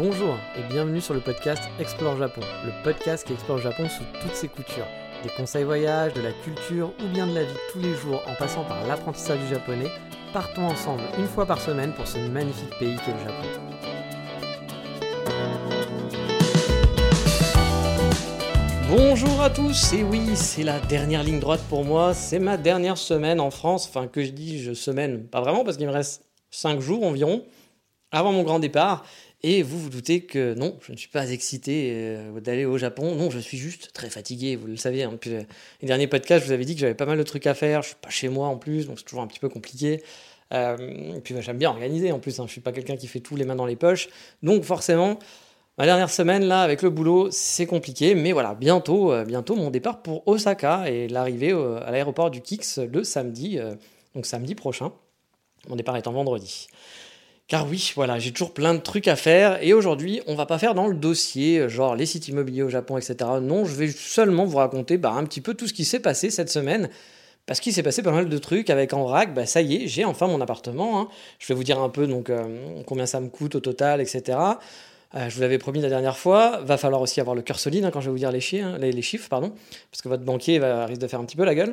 Bonjour et bienvenue sur le podcast Explore Japon, le podcast qui explore le Japon sous toutes ses coutures. Des conseils voyage, de la culture ou bien de la vie tous les jours en passant par l'apprentissage du japonais, partons ensemble une fois par semaine pour ce magnifique pays qu'est le Japon. Bonjour à tous, et oui, c'est la dernière ligne droite pour moi, c'est ma dernière semaine en France, enfin que je dis je semaine, pas vraiment parce qu'il me reste 5 jours environ avant mon grand départ, et vous vous doutez que non, je ne suis pas excité euh, d'aller au Japon. Non, je suis juste très fatigué, vous le savez. Hein. Depuis les derniers podcasts, je vous avais dit que j'avais pas mal de trucs à faire. Je suis pas chez moi en plus, donc c'est toujours un petit peu compliqué. Euh, et puis bah, j'aime bien organiser en plus. Hein. Je suis pas quelqu'un qui fait tout les mains dans les poches. Donc forcément, ma dernière semaine là, avec le boulot, c'est compliqué. Mais voilà, bientôt, euh, bientôt mon départ pour Osaka et l'arrivée à l'aéroport du Kix le samedi, donc samedi prochain. Mon départ est en vendredi. Car oui, voilà, j'ai toujours plein de trucs à faire et aujourd'hui, on va pas faire dans le dossier, euh, genre les sites immobiliers au Japon, etc. Non, je vais seulement vous raconter bah, un petit peu tout ce qui s'est passé cette semaine. Parce qu'il s'est passé pas mal de trucs avec en vrac, bah ça y est, j'ai enfin mon appartement. Hein. Je vais vous dire un peu donc euh, combien ça me coûte au total, etc. Euh, je vous l'avais promis la dernière fois. Va falloir aussi avoir le cœur solide hein, quand je vais vous dire les, chiffres, hein, les, chiffres, pardon, parce que votre banquier risque de faire un petit peu la gueule.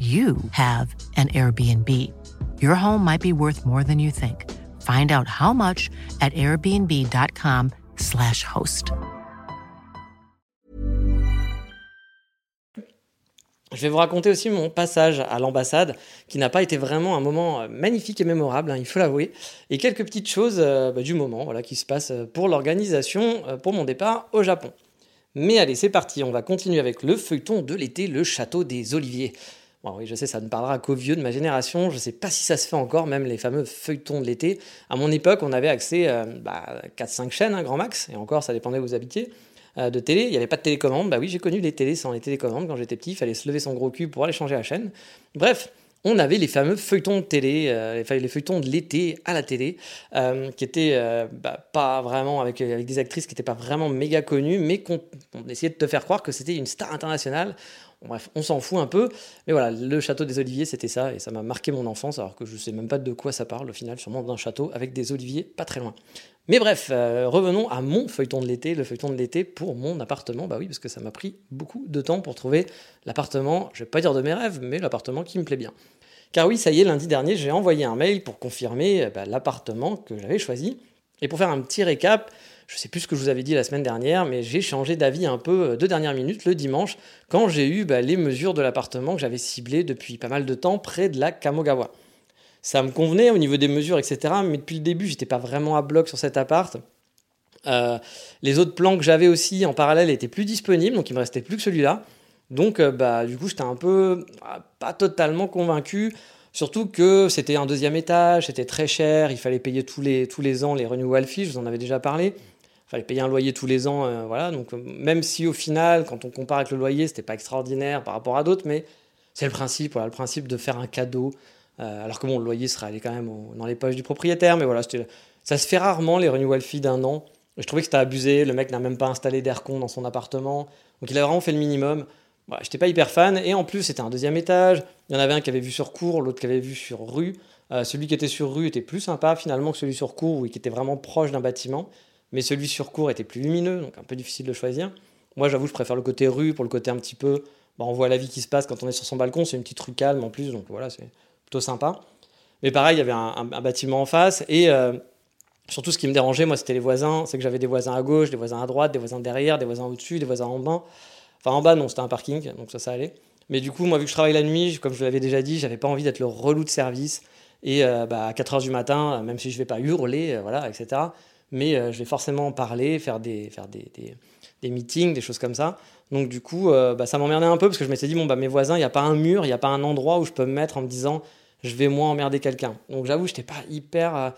you have an Airbnb. Your home might be worth more than you think. Find out how much at airbnb.com/slash host. Je vais vous raconter aussi mon passage à l'ambassade, qui n'a pas été vraiment un moment euh, magnifique et mémorable, hein, il faut l'avouer, et quelques petites choses euh, bah, du moment voilà, qui se passent euh, pour l'organisation pour mon départ au Japon. Mais allez, c'est parti, on va continuer avec le feuilleton de l'été, le château des Oliviers. Bon, oui, je sais, ça ne parlera qu'aux vieux de ma génération. Je ne sais pas si ça se fait encore, même les fameux feuilletons de l'été. À mon époque, on avait accès à euh, bah, 4-5 chaînes, un grand max, et encore, ça dépendait où vous habitiez, euh, de télé. Il n'y avait pas de télécommande. Bah oui, j'ai connu les télés sans les télécommandes quand j'étais petit. Il fallait se lever son gros cul pour aller changer la chaîne. Bref, on avait les fameux feuilletons de télé, euh, les feuilletons de l'été à la télé, qui étaient bah, pas vraiment avec, avec, des actrices qui n'étaient pas vraiment méga connues, mais qu'on essayait de te faire croire que c'était une star internationale bref, on s'en fout un peu. Mais voilà, le château des Oliviers, c'était ça, et ça m'a marqué mon enfance, alors que je ne sais même pas de quoi ça parle au final, sûrement d'un château avec des oliviers pas très loin. Mais bref, euh, revenons à mon feuilleton de l'été, le feuilleton de l'été pour mon appartement. Bah oui, parce que ça m'a pris beaucoup de temps pour trouver l'appartement, je vais pas dire de mes rêves, mais l'appartement qui me plaît bien. Car oui, ça y est, lundi dernier, j'ai envoyé un mail pour confirmer euh, bah, l'appartement que j'avais choisi. Et pour faire un petit récap, je sais plus ce que je vous avais dit la semaine dernière, mais j'ai changé d'avis un peu euh, de dernière minute le dimanche quand j'ai eu bah, les mesures de l'appartement que j'avais ciblé depuis pas mal de temps près de la Kamogawa. Ça me convenait au niveau des mesures, etc. Mais depuis le début, j'étais pas vraiment à bloc sur cet appart. Euh, les autres plans que j'avais aussi en parallèle étaient plus disponibles, donc il me restait plus que celui-là. Donc, euh, bah, du coup, j'étais un peu ah, pas totalement convaincu. Surtout que c'était un deuxième étage, c'était très cher, il fallait payer tous les, tous les ans les renewal fees, je vous en avais déjà parlé fallait payer un loyer tous les ans, euh, voilà. Donc euh, même si au final, quand on compare avec le loyer, c'était pas extraordinaire par rapport à d'autres, mais c'est le principe, voilà, le principe de faire un cadeau. Euh, alors que bon, le loyer serait allé quand même dans les poches du propriétaire, mais voilà, ça se fait rarement les renewal fees d'un an. Je trouvais que c'était abusé. Le mec n'a même pas installé d'aircon dans son appartement, donc il a vraiment fait le minimum. Je j'étais pas hyper fan. Et en plus, c'était un deuxième étage. Il y en avait un qui avait vu sur cour, l'autre qui avait vu sur rue. celui qui était sur rue était plus sympa finalement que celui sur cour, où qui était vraiment proche d'un bâtiment mais celui sur cours était plus lumineux, donc un peu difficile de choisir. Moi, j'avoue, je préfère le côté rue pour le côté un petit peu. Bah, on voit la vie qui se passe quand on est sur son balcon, c'est une petite rue calme en plus, donc voilà, c'est plutôt sympa. Mais pareil, il y avait un, bâtiment en face, et euh, surtout ce qui me dérangeait, moi, c'était les voisins. C'est que j'avais des voisins à gauche, des voisins à droite, des voisins derrière, des voisins au-dessus, des voisins en bas. Enfin, en bas, non, c'était un parking, donc ça, ça allait. Mais du coup, moi, vu que je travaille la nuit, comme je l'avais déjà dit, j'avais pas envie d'être le relou de service. Et euh, bah, à 4 h du matin, même si je vais pas hurler, euh, voilà, etc mais euh, je vais forcément parler, faire des, faire des, des, meetings, des choses comme ça. Donc du coup, euh, bah, ça m'emmerdait un peu parce que je m'étais dit, bon, bah, mes voisins, il n'y a pas un mur, il n'y a pas un endroit où je peux me mettre en me disant, je vais moins emmerder quelqu'un. Donc j'avoue, je n'étais pas hyper, euh,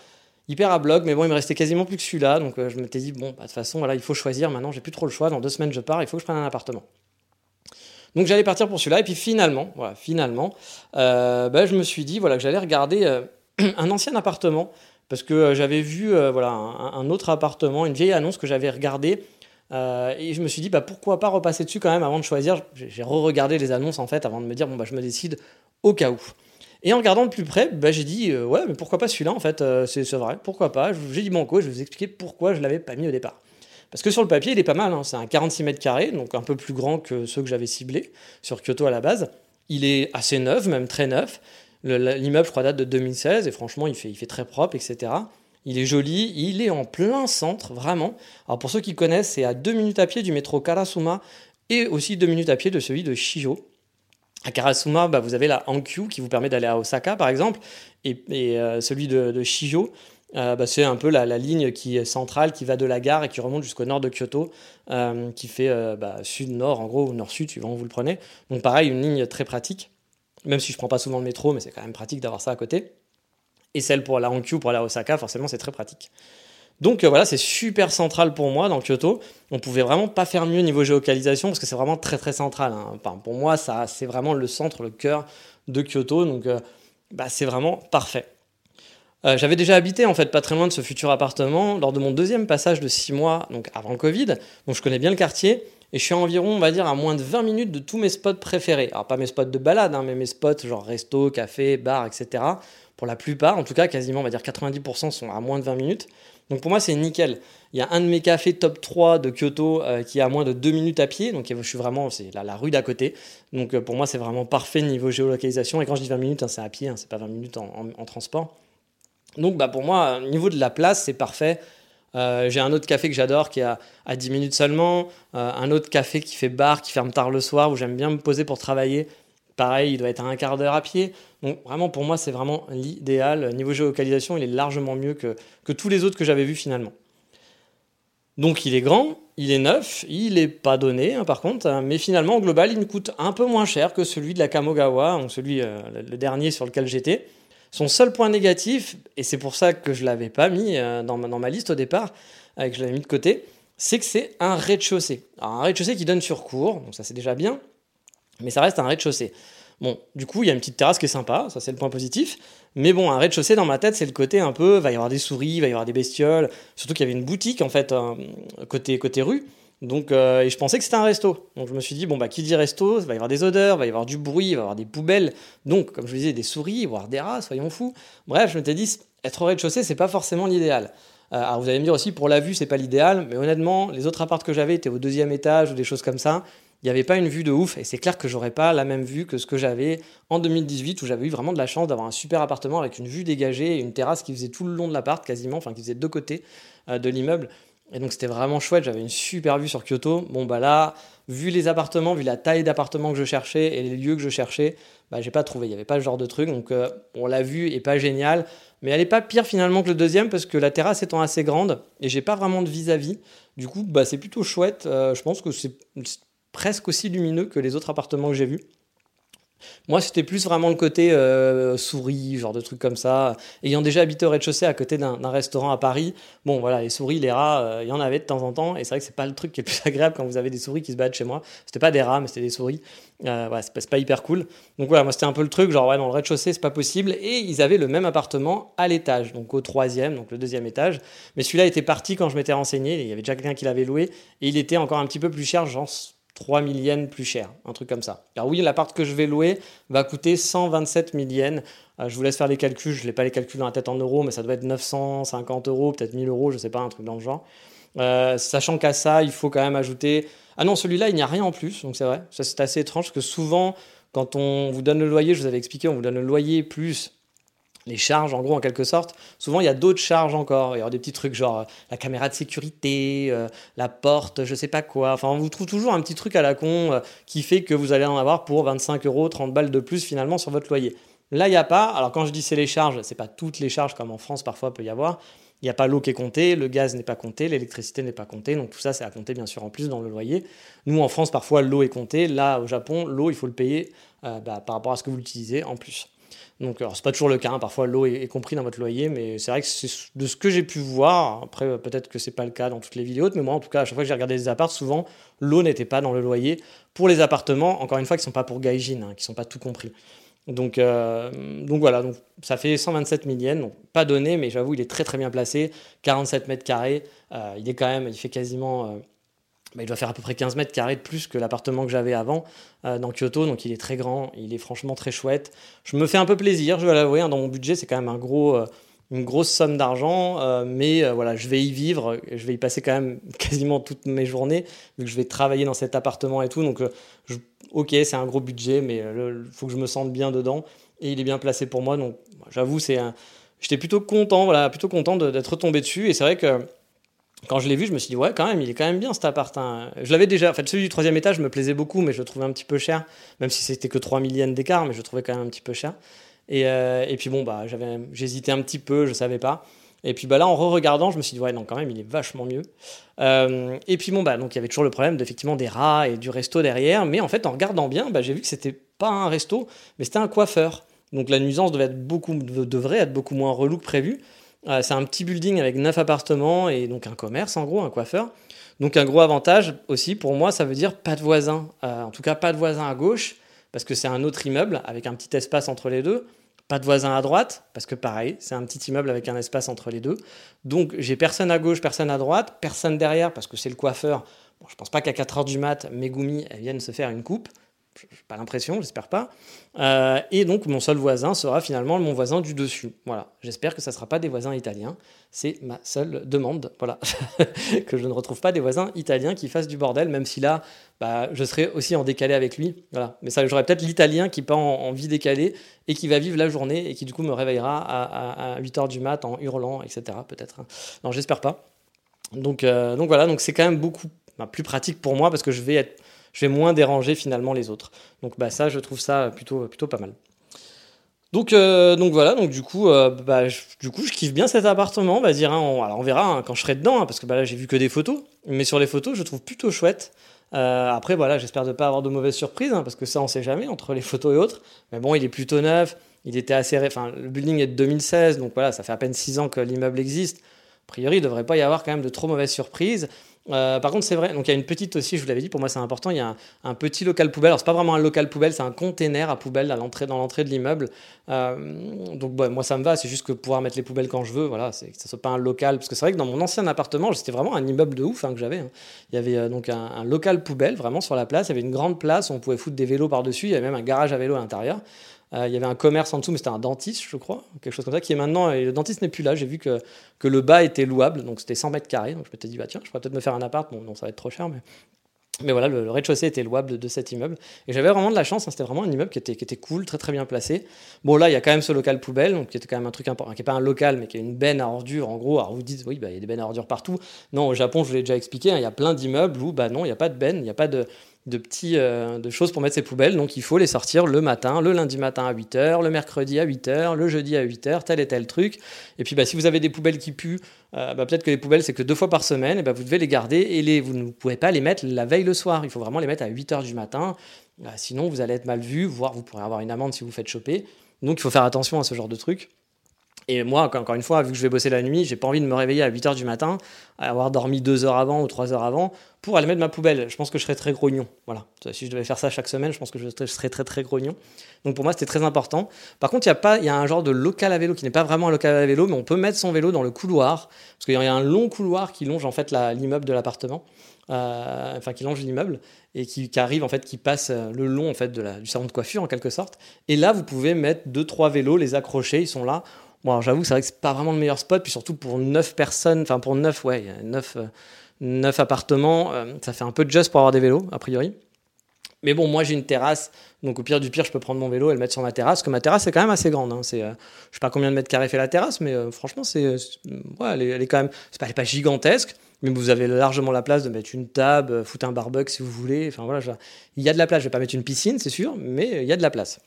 hyper à bloc, mais bon, il me restait quasiment plus que celui-là, donc je m'étais dit, bon, bah, de toute façon, voilà, il faut choisir, maintenant, j'ai plus trop le choix, dans deux semaines, je pars, il faut que je prenne un appartement. Donc j'allais partir pour celui-là, et puis finalement, voilà, finalement, bah, je me suis dit, voilà, que j'allais regarder un ancien appartement, parce que j'avais vu, voilà, un, autre appartement, une vieille annonce que j'avais regardée, et je me suis dit, bah, pourquoi pas repasser dessus quand même avant de choisir. J'ai re-regardé les annonces en fait avant de me dire, bon, bah, je me décide au cas où. Et en regardant de plus près, bah, j'ai dit, euh, ouais, mais pourquoi pas celui-là en fait, euh, c'est vrai, pourquoi pas. J'ai dit banco, je vais vous expliquer pourquoi je l'avais pas mis au départ. Parce que sur le papier, il est pas mal, hein. c'est un 46 mètres carrés, donc un peu plus grand que ceux que j'avais ciblés sur Kyoto à la base. Il est assez neuf, même très neuf. L'immeuble, je crois, date de 2016, et franchement, il fait, très propre, etc. Il est joli, il est en plein centre, vraiment. Alors pour ceux qui connaissent, c'est à deux minutes à pied du métro Karasuma et aussi deux minutes à pied de celui de Shijo. À Karasuma, bah, vous avez la Hankyu qui vous permet d'aller à Osaka, par exemple, et, euh, celui de, Shijo, euh, bah, c'est un peu la, ligne qui est centrale, qui va de la gare et qui remonte jusqu'au nord de Kyoto, euh, qui fait bah, sud-nord, en gros, ou nord-sud, suivant où vous le prenez. Donc pareil, une ligne très pratique, même si je ne prends pas souvent le métro, mais c'est quand même pratique d'avoir ça à côté. Et celle pour la Hankyu, pour aller à Osaka, forcément, c'est très pratique. Donc euh, voilà, c'est super central pour moi dans Kyoto. On pouvait vraiment pas faire mieux niveau géolocalisation parce que c'est vraiment très très central. Hein. pour moi, ça c'est vraiment le centre, le cœur de Kyoto. Donc euh, bah, c'est vraiment parfait. Euh, j'avais déjà habité en fait pas très loin de ce futur appartement lors de mon deuxième passage de 6 mois, donc avant le Covid. Donc je connais bien le quartier et je suis environ, on va dire, à moins de 20 minutes de tous mes spots préférés. Alors pas mes spots de balade, hein, mais mes spots genre resto, café, bar, etc. Pour la plupart, en tout cas quasiment, on va dire 90% sont à moins de 20 minutes. Donc pour moi, c'est nickel. Il y a un de mes cafés top 3 de Kyoto euh, qui est à moins de 2 minutes à pied. Donc je suis vraiment, c'est la, rue d'à côté. Donc euh, pour moi, c'est vraiment parfait niveau géolocalisation. Et quand je dis 20 minutes, hein, c'est à pied, hein, c'est pas 20 minutes en, transport. Donc bah, pour moi, au niveau de la place, c'est parfait. Euh, j'ai un autre café que j'adore qui est à, à, 10 minutes seulement. un autre café qui fait bar, qui ferme tard le soir, où j'aime bien me poser pour travailler. Pareil, il doit être à un quart d'heure à pied. Donc vraiment, pour moi, c'est vraiment l'idéal. Niveau géolocalisation, il est largement mieux que, que tous les autres que j'avais vus finalement. Donc il est grand, il est neuf, il n'est pas donné hein, par contre, hein, mais finalement, au global, il me coûte un peu moins cher que celui de la Kamogawa, donc celui, euh, le dernier sur lequel j'étais. Son seul point négatif, et c'est pour ça que je ne l'avais pas mis euh, dans, ma, dans ma liste au départ, euh, que je l'avais mis de côté, c'est que c'est un rez-de-chaussée. un rez-de-chaussée qui donne sur cour, donc ça c'est déjà bien, mais ça reste un rez-de-chaussée. Bon, du coup, il y a une petite terrasse qui est sympa, ça c'est le point positif. Mais bon, un rez-de-chaussée dans ma tête, c'est le côté un peu, va y avoir des souris, va y avoir des bestioles. Surtout qu'il y avait une boutique en fait côté côté rue. Donc, euh, et je pensais que c'était un resto. Donc je me suis dit bon bah qui dit resto, il va y avoir des odeurs, il va y avoir du bruit, il va y avoir des poubelles. Donc comme je vous disais, des souris, voire des rats, soyons fous. Bref, je m'étais dit être au rez-de-chaussée, c'est pas forcément l'idéal. Euh, alors vous allez me dire aussi pour la vue, c'est pas l'idéal, mais honnêtement, les autres apparts que j'avais étaient au deuxième étage ou des choses comme ça il n'y avait pas une vue de ouf. Et c'est clair que j'aurais pas la même vue que ce que j'avais en 2018, où j'avais eu vraiment de la chance d'avoir un super appartement avec une vue dégagée et une terrasse qui faisait tout le long de l'appart quasiment, enfin qui faisait deux côtés euh, de l'immeuble. Et donc c'était vraiment chouette, j'avais une super vue sur Kyoto. Bon bah là, vu les appartements, vu la taille d'appartement que je cherchais et les lieux que je cherchais, bah j'ai pas trouvé, il n'y avait pas ce genre de truc. Donc euh, on l'a vue est pas géniale, mais elle est pas pire finalement que le deuxième parce que la terrasse étant assez grande et j'ai pas vraiment de vis-à-vis. Du coup, bah c'est plutôt chouette. Euh, je pense que c'est presque aussi lumineux que les autres appartements que j'ai vus. Moi, c'était plus vraiment le côté euh, souris, genre de trucs comme ça. Ayant déjà habité au rez-de-chaussée à côté d'un restaurant à Paris, bon, voilà, les souris, les rats, euh, il y en avait de temps en temps. Et c'est vrai que c'est pas le truc qui est le plus agréable quand vous avez des souris qui se battent chez moi. C'était pas des rats, mais c'était des souris. Euh, ouais, c'est pas, hyper cool. Donc voilà, moi, c'était un peu le truc, genre, ouais, dans le rez-de-chaussée, c'est pas possible. Et ils avaient le même appartement à l'étage, donc au troisième, donc le deuxième étage. Mais celui-là était parti quand je m'étais renseigné. Il y avait déjà quelqu'un qui l'avait loué. Et il était encore un petit peu plus cher, genre 3 000 yens plus cher, un truc comme ça. Alors oui, l'appart que je vais louer va coûter 127 000 yens. Je vous laisse faire les calculs, je n'ai pas les calculs dans la tête en euros, mais ça doit être 950 euros, peut-être 1000 euros, je ne sais pas, un truc dans le genre. Euh, sachant qu'à ça, il faut quand même ajouter... Ah non, celui-là, il n'y a rien en plus, donc c'est vrai. Ça, c'est assez étrange, parce que souvent, quand on vous donne le loyer, je vous avais expliqué, on vous donne le loyer plus les charges, en gros, en quelque sorte. Souvent, il y a d'autres charges encore. Il y a des petits trucs genre euh, la caméra de sécurité, euh, la porte, je sais pas quoi. Enfin, on vous trouve toujours un petit truc à la con euh, qui fait que vous allez en avoir pour 25 euros, 30 balles de plus finalement sur votre loyer. Là, il n'y a pas. Alors, quand je dis c'est les charges, c'est pas toutes les charges comme en France parfois peut y avoir. Il n'y a pas l'eau qui est comptée, le gaz n'est pas compté, l'électricité n'est pas comptée, donc tout ça c'est à compter bien sûr en plus dans le loyer. Nous en France parfois l'eau est comptée, là au Japon l'eau il faut le payer bah, par rapport à ce que vous l'utilisez en plus. Donc, alors, c'est pas toujours le cas. hein. Parfois, l'eau est, est compris dans votre loyer, mais c'est vrai que c'est de ce que j'ai pu voir. Après, euh, peut-être que c'est pas le cas dans toutes les vidéos, mais moi, en tout cas, à chaque fois que j'ai regardé des apparts, souvent, l'eau n'était pas dans le loyer pour les appartements. Encore une fois, qui sont pas pour Gaijin, hein, qui sont pas tout compris. Donc, euh, donc voilà, donc ça fait 127 000 yens, donc pas donné, mais j'avoue, il est très très bien placé. 47 mètres carrés, euh, il est quand même, il fait quasiment, bah, il doit faire à peu près 15 mètres carrés de plus que l'appartement que j'avais avant euh, dans Kyoto, donc il est très grand, il est franchement très chouette. Je me fais un peu plaisir, je vais l'avouer, hein, dans mon budget, c'est quand même un gros, euh, une grosse somme d'argent, euh, mais voilà, je vais y vivre, je vais y passer quand même quasiment toutes mes journées, vu que je vais travailler dans cet appartement et tout, donc ok, c'est un gros budget, mais il faut que je me sente bien dedans, et il est bien placé pour moi, donc j'avoue, c'est. J'étais plutôt content, voilà, plutôt content d'être tombé dessus, et c'est vrai que quand je l'ai vu, je me suis dit, ouais, quand même, il est quand même bien cet appart. hein. Je l'avais déjà, en fait, celui du troisième étage me plaisait beaucoup, mais je le trouvais un petit peu cher, même si c'était que 3 millièmes d'écart, mais je le trouvais quand même un petit peu cher. Et, euh, puis bon, bah, j'hésitais un petit peu, je savais pas. Et puis bah, là, en re-regardant, je me suis dit, ouais, non, quand même, il est vachement mieux. Euh, et puis bon, bah, donc il y avait toujours le problème d'effectivement des rats et du resto derrière, mais en fait, en regardant bien, bah, j'ai vu que c'était pas un resto, mais c'était un coiffeur. Donc la nuisance devrait être beaucoup moins relou que prévu. C'est un petit building avec 9 appartements et donc un commerce en gros, un coiffeur. Donc un gros avantage aussi pour moi, ça veut dire pas de voisins. Euh, en tout cas, pas de voisins à gauche parce que c'est un autre immeuble avec un petit espace entre les deux. Pas de voisins à droite parce que pareil, c'est un petit immeuble avec un espace entre les deux. Donc j'ai personne à gauche, personne à droite, personne derrière parce que c'est le coiffeur. Bon, je pense pas qu'à 4h du mat, Megumi elles viennent se faire une coupe. Pas l'impression, j'espère pas. Euh, et donc mon seul voisin sera finalement mon voisin du dessus. Voilà. J'espère que ça sera pas des voisins italiens. C'est ma seule demande. Voilà. que je ne retrouve pas des voisins italiens qui fassent du bordel, même si là, bah, je serai aussi en décalé avec lui. Voilà. Mais ça, j'aurai peut-être l'italien qui part en, en vie décalée et qui va vivre la journée et qui du coup me réveillera à, à, à 8h du mat en hurlant, etc. Peut-être. hein. Non, j'espère pas. Donc, euh, donc voilà, donc c'est quand même beaucoup bah, plus pratique pour moi parce que je vais être je vais moins déranger finalement les autres. Donc bah ça, je trouve ça plutôt, plutôt pas mal. Donc, euh, donc voilà, donc du coup, euh, bah, je, du coup, je kiffe bien cet appartement. Bah, dire, hein, on, alors on verra hein, quand je serai dedans, hein, parce que bah, là j'ai vu que des photos. Mais sur les photos, je trouve plutôt chouette. Euh, après, voilà, j'espère ne pas avoir de mauvaises surprises, hein, parce que ça, on sait jamais entre les photos et autres. Mais bon, il est plutôt neuf. Il était assez, enfin, le building est de 2016, donc voilà, ça fait à peine 6 ans que l'immeuble existe. A priori, il devrait pas y avoir quand même de trop mauvaises surprises. Euh, par contre, c'est vrai, donc il y a une petite aussi, je vous l'avais dit, pour moi c'est important, il y a un, petit local poubelle. Alors, c'est pas vraiment un local poubelle, c'est un container à poubelle à l'entrée, dans l'entrée de l'immeuble. Euh, donc, moi ça me va, c'est juste que pouvoir mettre les poubelles quand je veux, voilà, c'est que ça soit pas un local. Parce que c'est vrai que dans mon ancien appartement, c'était vraiment un immeuble de ouf hein, que j'avais. hein. Il y avait euh, donc un, un local poubelle vraiment sur la place, il y avait une grande place on pouvait foutre des vélos par-dessus, il y avait même un garage à vélo à l'intérieur. Euh, il y avait un commerce en dessous, mais c'était un dentiste, je crois, quelque chose comme ça, qui est maintenant. Et le dentiste n'est plus là. J'ai vu que, que le bas était louable, donc c'était 100 mètres carrés. Donc je m'étais dit, bah tiens, je pourrais peut-être me faire un appart. Bon, non, ça va être trop cher, mais. Mais voilà, le, rez-de-chaussée était louable de, de cet immeuble. Et j'avais vraiment de la chance, hein, c'était vraiment un immeuble qui était, qui était cool, très très bien placé. Bon, là, il y a quand même ce local poubelle, donc qui était quand même un truc important, qui n'est pas un local, mais qui est une benne à ordures. En gros, alors vous dites, oui, bah, il y a des bennes à ordures partout. Non, au Japon, je vous l'ai déjà expliqué, hein, il y a plein d'immeubles où, bah non, il n'y a pas de benne, il n'y a pas de, de petits euh, de choses pour mettre ses poubelles. Donc il faut les sortir le matin, le lundi matin à 8h, le mercredi à 8h, le jeudi à 8h, tel et tel truc. Et puis bah, si vous avez des poubelles qui puent, euh, bah, peut-être que les poubelles c'est que deux fois par semaine, et bah, vous devez les garder et les, vous ne pouvez pas les mettre la veille le soir. Il faut vraiment les mettre à 8h du matin. Euh, sinon vous allez être mal vu, voire vous pourrez avoir une amende si vous faites choper. Donc il faut faire attention à ce genre de trucs. Et moi, encore une fois, vu que je vais bosser la nuit, j'ai pas envie de me réveiller à 8h du matin, avoir dormi 2 heures avant ou 3 heures avant, pour aller mettre ma poubelle. Je pense que je serais très grognon. Voilà. Si je devais faire ça chaque semaine, je pense que je serais- très très grognon. Donc pour moi, c'était très important. Par contre, il y a y a un genre de local à vélo qui n'est pas vraiment un local à vélo, mais on peut mettre son vélo dans le couloir, parce qu'il y a un long couloir qui longe en fait l'immeuble de l'appartement, euh, enfin qui longe l'immeuble et qui, arrive en fait, qui passe euh, le long en fait du salon de coiffure en quelque sorte. Et là, vous pouvez mettre deux trois vélos, les accrocher, ils sont là. Bon, alors j'avoue, c'est vrai que c'est pas vraiment le meilleur spot, puis surtout pour 9 personnes, enfin pour 9, ouais, 9, 9 appartements, euh, ça fait un peu de just pour avoir des vélos, a priori. Mais bon, moi j'ai une terrasse, donc au pire du pire, je peux prendre mon vélo et le mettre sur ma terrasse, parce que ma terrasse est quand même assez grande. hein. C'est, euh, je sais pas combien de mètres carrés fait la terrasse, mais euh, franchement, c'est, ouais, elle, est, quand même, c'est pas, elle est pas gigantesque, mais vous avez largement la place de mettre une table, euh, foutre un barbecue si vous voulez. Enfin voilà, il y a de la place. Je vais pas mettre une piscine, c'est sûr, mais il y a de la place.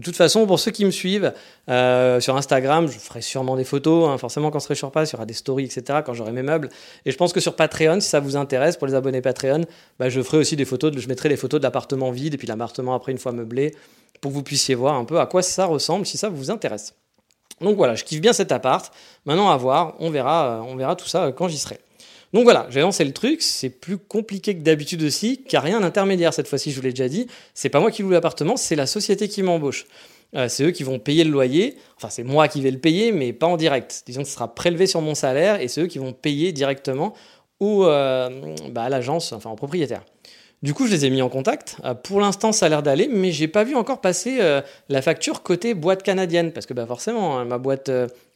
De toute façon, pour ceux qui me suivent euh, sur Instagram, je ferai sûrement des photos. hein. Forcément, quand ce serai sur place, il y aura des stories, etc. Quand j'aurai mes meubles. Et je pense que sur Patreon, si ça vous intéresse, pour les abonnés Patreon, bah, je ferai aussi des photos. je mettrai les photos de l'appartement vide et puis l'appartement après une fois meublé. pour que vous puissiez voir un peu à quoi ça ressemble si ça vous intéresse. Donc voilà, je kiffe bien cet appart. Maintenant à voir, on verra, on verra tout ça quand j'y serai. Donc voilà, j'ai lancé le truc, c'est plus compliqué que d'habitude aussi, car rien d'intermédiaire cette fois-ci, je vous l'ai déjà dit. C'est pas moi qui loue l'appartement, c'est la société qui m'embauche. Euh, c'est eux qui vont payer le loyer, enfin c'est moi qui vais le payer, mais pas en direct. Disons que ce sera prélevé sur mon salaire et c'est eux qui vont payer directement ou euh, bah, à l'agence, enfin au propriétaire. Du coup, je les ai mis en contact. Euh, pour l'instant, ça a l'air d'aller, mais j'ai pas vu encore passer la facture côté boîte canadienne, parce que bah, forcément, hein, ma boîte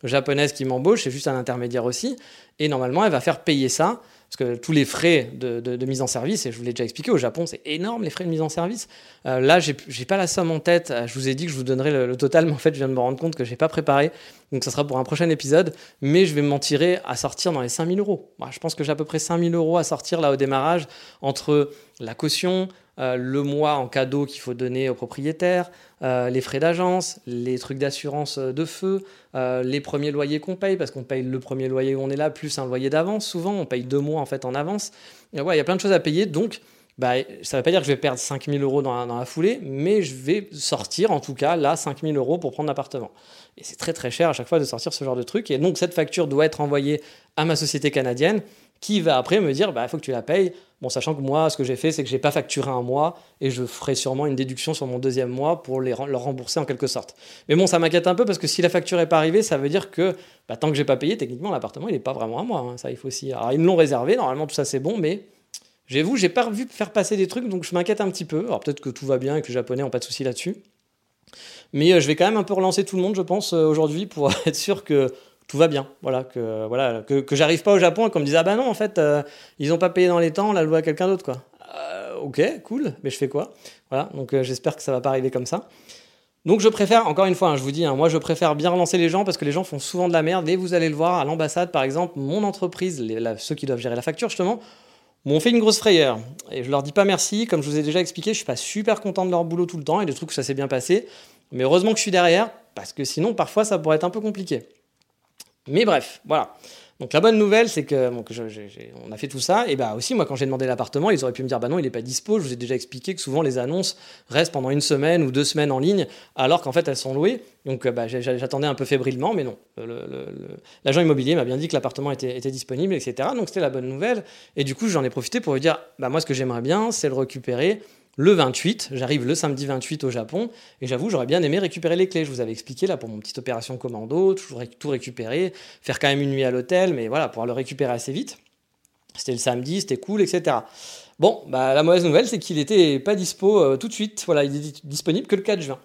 japonaise qui m'embauche, c'est juste un intermédiaire aussi, et normalement, elle va faire payer ça parce que tous les frais de, mise en service, et je vous l'ai déjà expliqué, au Japon, c'est énorme les frais de mise en service. Euh, là, j'ai pas la somme en tête. Euh, je vous ai dit que je vous donnerais le, total, mais en fait, je viens de me rendre compte que j'ai pas préparé. Donc, ça sera pour un prochain épisode. Mais je vais m'en tirer à sortir dans les 5000 euros. je pense que j'ai à peu près 5000 euros à sortir là au démarrage entre la caution, euh, le mois en cadeau qu'il faut donner au propriétaire, euh, les frais d'agence, les trucs d'assurance euh, de feu, les premiers loyers qu'on paye, parce qu'on paye le premier loyer où on est là, plus un loyer d'avance souvent, on paye deux mois en fait en avance. il y a plein de choses à payer, donc bah, ça ne veut pas dire que je vais perdre 5000 euros dans la, dans la, foulée, mais je vais sortir en tout cas là 5000 euros pour prendre l'appartement. Et c'est très très cher à chaque fois de sortir ce genre de truc. Et donc cette facture doit être envoyée à ma société canadienne qui va après me dire, bah, il faut que tu la payes. Bon, sachant que moi, ce que j'ai fait, c'est que j'ai pas facturé un mois et je ferai sûrement une déduction sur mon deuxième mois pour les, leur rembourser en quelque sorte. Mais bon, ça m'inquiète un peu parce que si la facture n'est pas arrivée, ça veut dire que bah, tant que j'ai pas payé, techniquement, l'appartement, il n'est pas vraiment à moi. Hein. Ça, il faut aussi. Ils me l'ont réservé, normalement, tout ça, c'est bon, mais j'avoue, j'ai pas vu faire passer des trucs, donc je m'inquiète un petit peu. Alors, peut-être que tout va bien et que les Japonais n'ont pas de soucis là-dessus. Mais euh, je vais quand même un peu relancer tout le monde, je pense, euh, aujourd'hui, pour être sûr que tout va bien. Voilà, que, voilà, que, j'arrive pas au Japon et qu'on me dise Ah bah non, en fait, euh, ils ont pas payé dans les temps, on l'a loué à quelqu'un d'autre, quoi. Euh, ok, cool, mais je fais quoi? Voilà, donc euh, j'espère que ça va pas arriver comme ça. Donc je préfère, encore une fois, hein, je vous dis, hein, moi je préfère bien relancer les gens parce que les gens font souvent de la merde et vous allez le voir à l'ambassade, par exemple, mon entreprise, ceux qui doivent gérer la facture justement, m'ont fait une grosse frayeur. Et je leur dis pas merci, comme je vous ai déjà expliqué, je suis pas super content de leur boulot tout le temps et des trucs que ça s'est bien passé. Mais heureusement que je suis derrière, parce que sinon parfois ça pourrait être un peu compliqué. Mais bref, voilà. Donc la bonne nouvelle, c'est que, on a fait tout ça. Et bah aussi, moi, quand j'ai demandé l'appartement, ils auraient pu me dire, bah non, il n'est pas dispo. Je vous ai déjà expliqué que souvent les annonces restent pendant une semaine ou deux semaines en ligne, alors qu'en fait elles sont louées. Donc bah, j'attendais un peu fébrilement, mais non. L'agent immobilier m'a bien dit que l'appartement était, était, disponible, etc. Donc c'était la bonne nouvelle. Et du coup, j'en ai profité pour lui dire, bah moi, ce que j'aimerais bien, c'est le récupérer le 28. J'arrive le samedi 28 au Japon et j'avoue, j'aurais bien aimé récupérer les clés. Je vous avais expliqué là pour mon petite opération commando, toujours tout récupérer, faire quand même une nuit à l'hôtel, mais voilà, pouvoir le récupérer assez vite. C'était le samedi, c'était cool, etc. Bon, bah, la mauvaise nouvelle, c'est qu'il n'était pas dispo euh, tout de suite. Voilà, il est disponible que le 4 juin.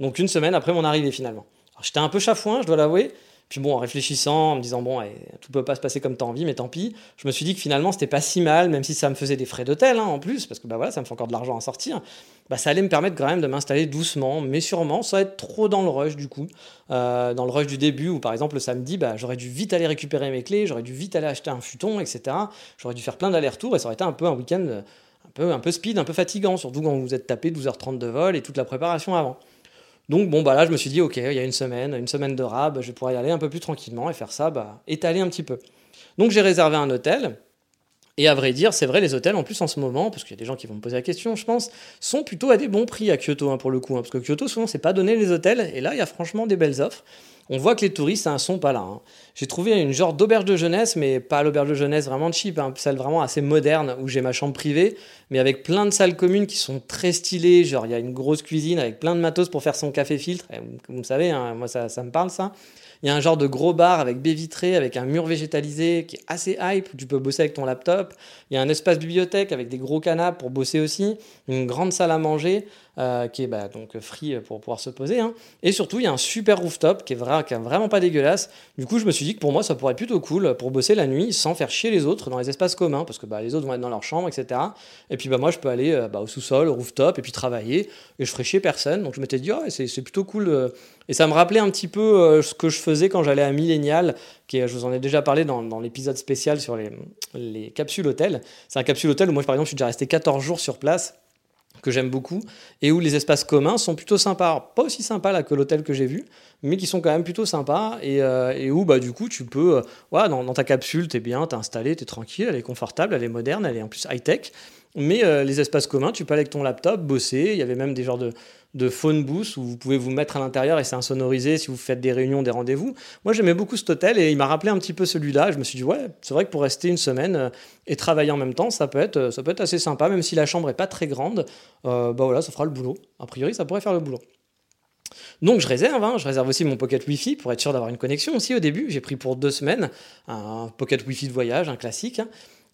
Donc une semaine après mon arrivée finalement. J'étais un peu chafouin, je dois l'avouer. Puis bon, en réfléchissant, en me disant, bon, tout tout peut pas se passer comme tu as envie, mais tant pis, je me suis dit que finalement, c'était pas si mal, même si ça me faisait des frais d'hôtel hein, en plus, parce que bah voilà, ça me fait encore de l'argent à sortir, bah, ça allait me permettre quand même de m'installer doucement, mais sûrement, sans être trop dans le rush du coup. Euh, dans le rush du début, où par exemple, le samedi, bah, j'aurais dû vite aller récupérer mes clés, j'aurais dû vite aller acheter un futon, etc. J'aurais dû faire plein d'allers-retours, et ça aurait été un peu un week-end un peu, un peu speed, un peu fatigant, surtout quand vous êtes tapé 12h30 de vol et toute la préparation avant. Donc bon, bah là, je me suis dit, ok, il y a une semaine, une semaine de rab, je pouvoir y aller un peu plus tranquillement et faire ça, bah, étaler un petit peu. Donc j'ai réservé un hôtel. Et à vrai dire, c'est vrai, les hôtels en plus en ce moment, parce qu'il y a des gens qui vont me poser la question, je pense, sont plutôt à des bons prix à Kyoto hein, pour le coup. Hein, parce que Kyoto, souvent, c'est pas donné les hôtels. Et là, il y a franchement des belles offres on voit que les touristes ne sont pas là. Hein. J'ai trouvé une genre d'auberge de jeunesse, mais pas l'auberge de jeunesse vraiment cheap, hein, celle vraiment assez moderne où j'ai ma chambre privée, mais avec plein de salles communes qui sont très stylées. Genre, il y a une grosse cuisine avec plein de matos pour faire son café filtre. vous savez, hein, moi ça, ça me parle ça. Il y a un genre de gros bar avec baie vitrée, avec un mur végétalisé qui est assez hype, où tu peux bosser avec ton laptop. Il y a un espace bibliothèque avec des gros canapes pour bosser aussi. Une grande salle à manger euh, qui est bah, donc free pour pouvoir se poser. Hein. Et surtout, il y a un super rooftop qui est, vraiment pas dégueulasse. Du coup, je me suis dit que pour moi, ça pourrait être plutôt cool pour bosser la nuit sans faire chier les autres dans les espaces communs, parce que bah, les autres vont être dans leur chambre, etc. Et puis bah, moi, je peux aller euh, au sous-sol, au rooftop, et puis travailler, et je ferai chier personne. Donc je m'étais dit, oh, c'est plutôt cool. Euh. Et ça me rappelait un petit peu ce que je faisais quand j'allais à Millennial, qui je vous en ai déjà parlé dans, dans l'épisode spécial sur les, les capsules hôtels. C'est un capsule hôtel où moi, par exemple, je suis déjà resté 14 jours sur place que j'aime beaucoup, et où les espaces communs sont plutôt sympas. Pas aussi sympas là que l'hôtel que j'ai vu, mais qui sont quand même plutôt sympas, et, euh, où bah, du coup tu peux, euh, dans, ta capsule, t'es bien, t'es installé, t'es tranquille, elle est confortable, elle est moderne, elle est en plus high-tech, mais euh, les espaces communs, tu peux aller avec ton laptop, bosser, il y avait même des genres de, phone booth où vous pouvez vous mettre à l'intérieur et c'est insonorisé si vous faites des réunions, des rendez-vous. Moi, j'aimais beaucoup cet hôtel et il m'a rappelé un petit peu celui-là. Je me suis dit, ouais, c'est vrai que pour rester une semaine euh, et travailler en même temps, ça peut être, ça peut être assez sympa, même si la chambre est pas très grande. bah voilà, ça fera le boulot. A priori, ça pourrait faire le boulot. Donc je réserve, hein. je réserve aussi mon pocket Wi-Fi pour être sûr d'avoir une connexion aussi au début. J'ai pris pour deux semaines un pocket Wi-Fi de voyage, un classique.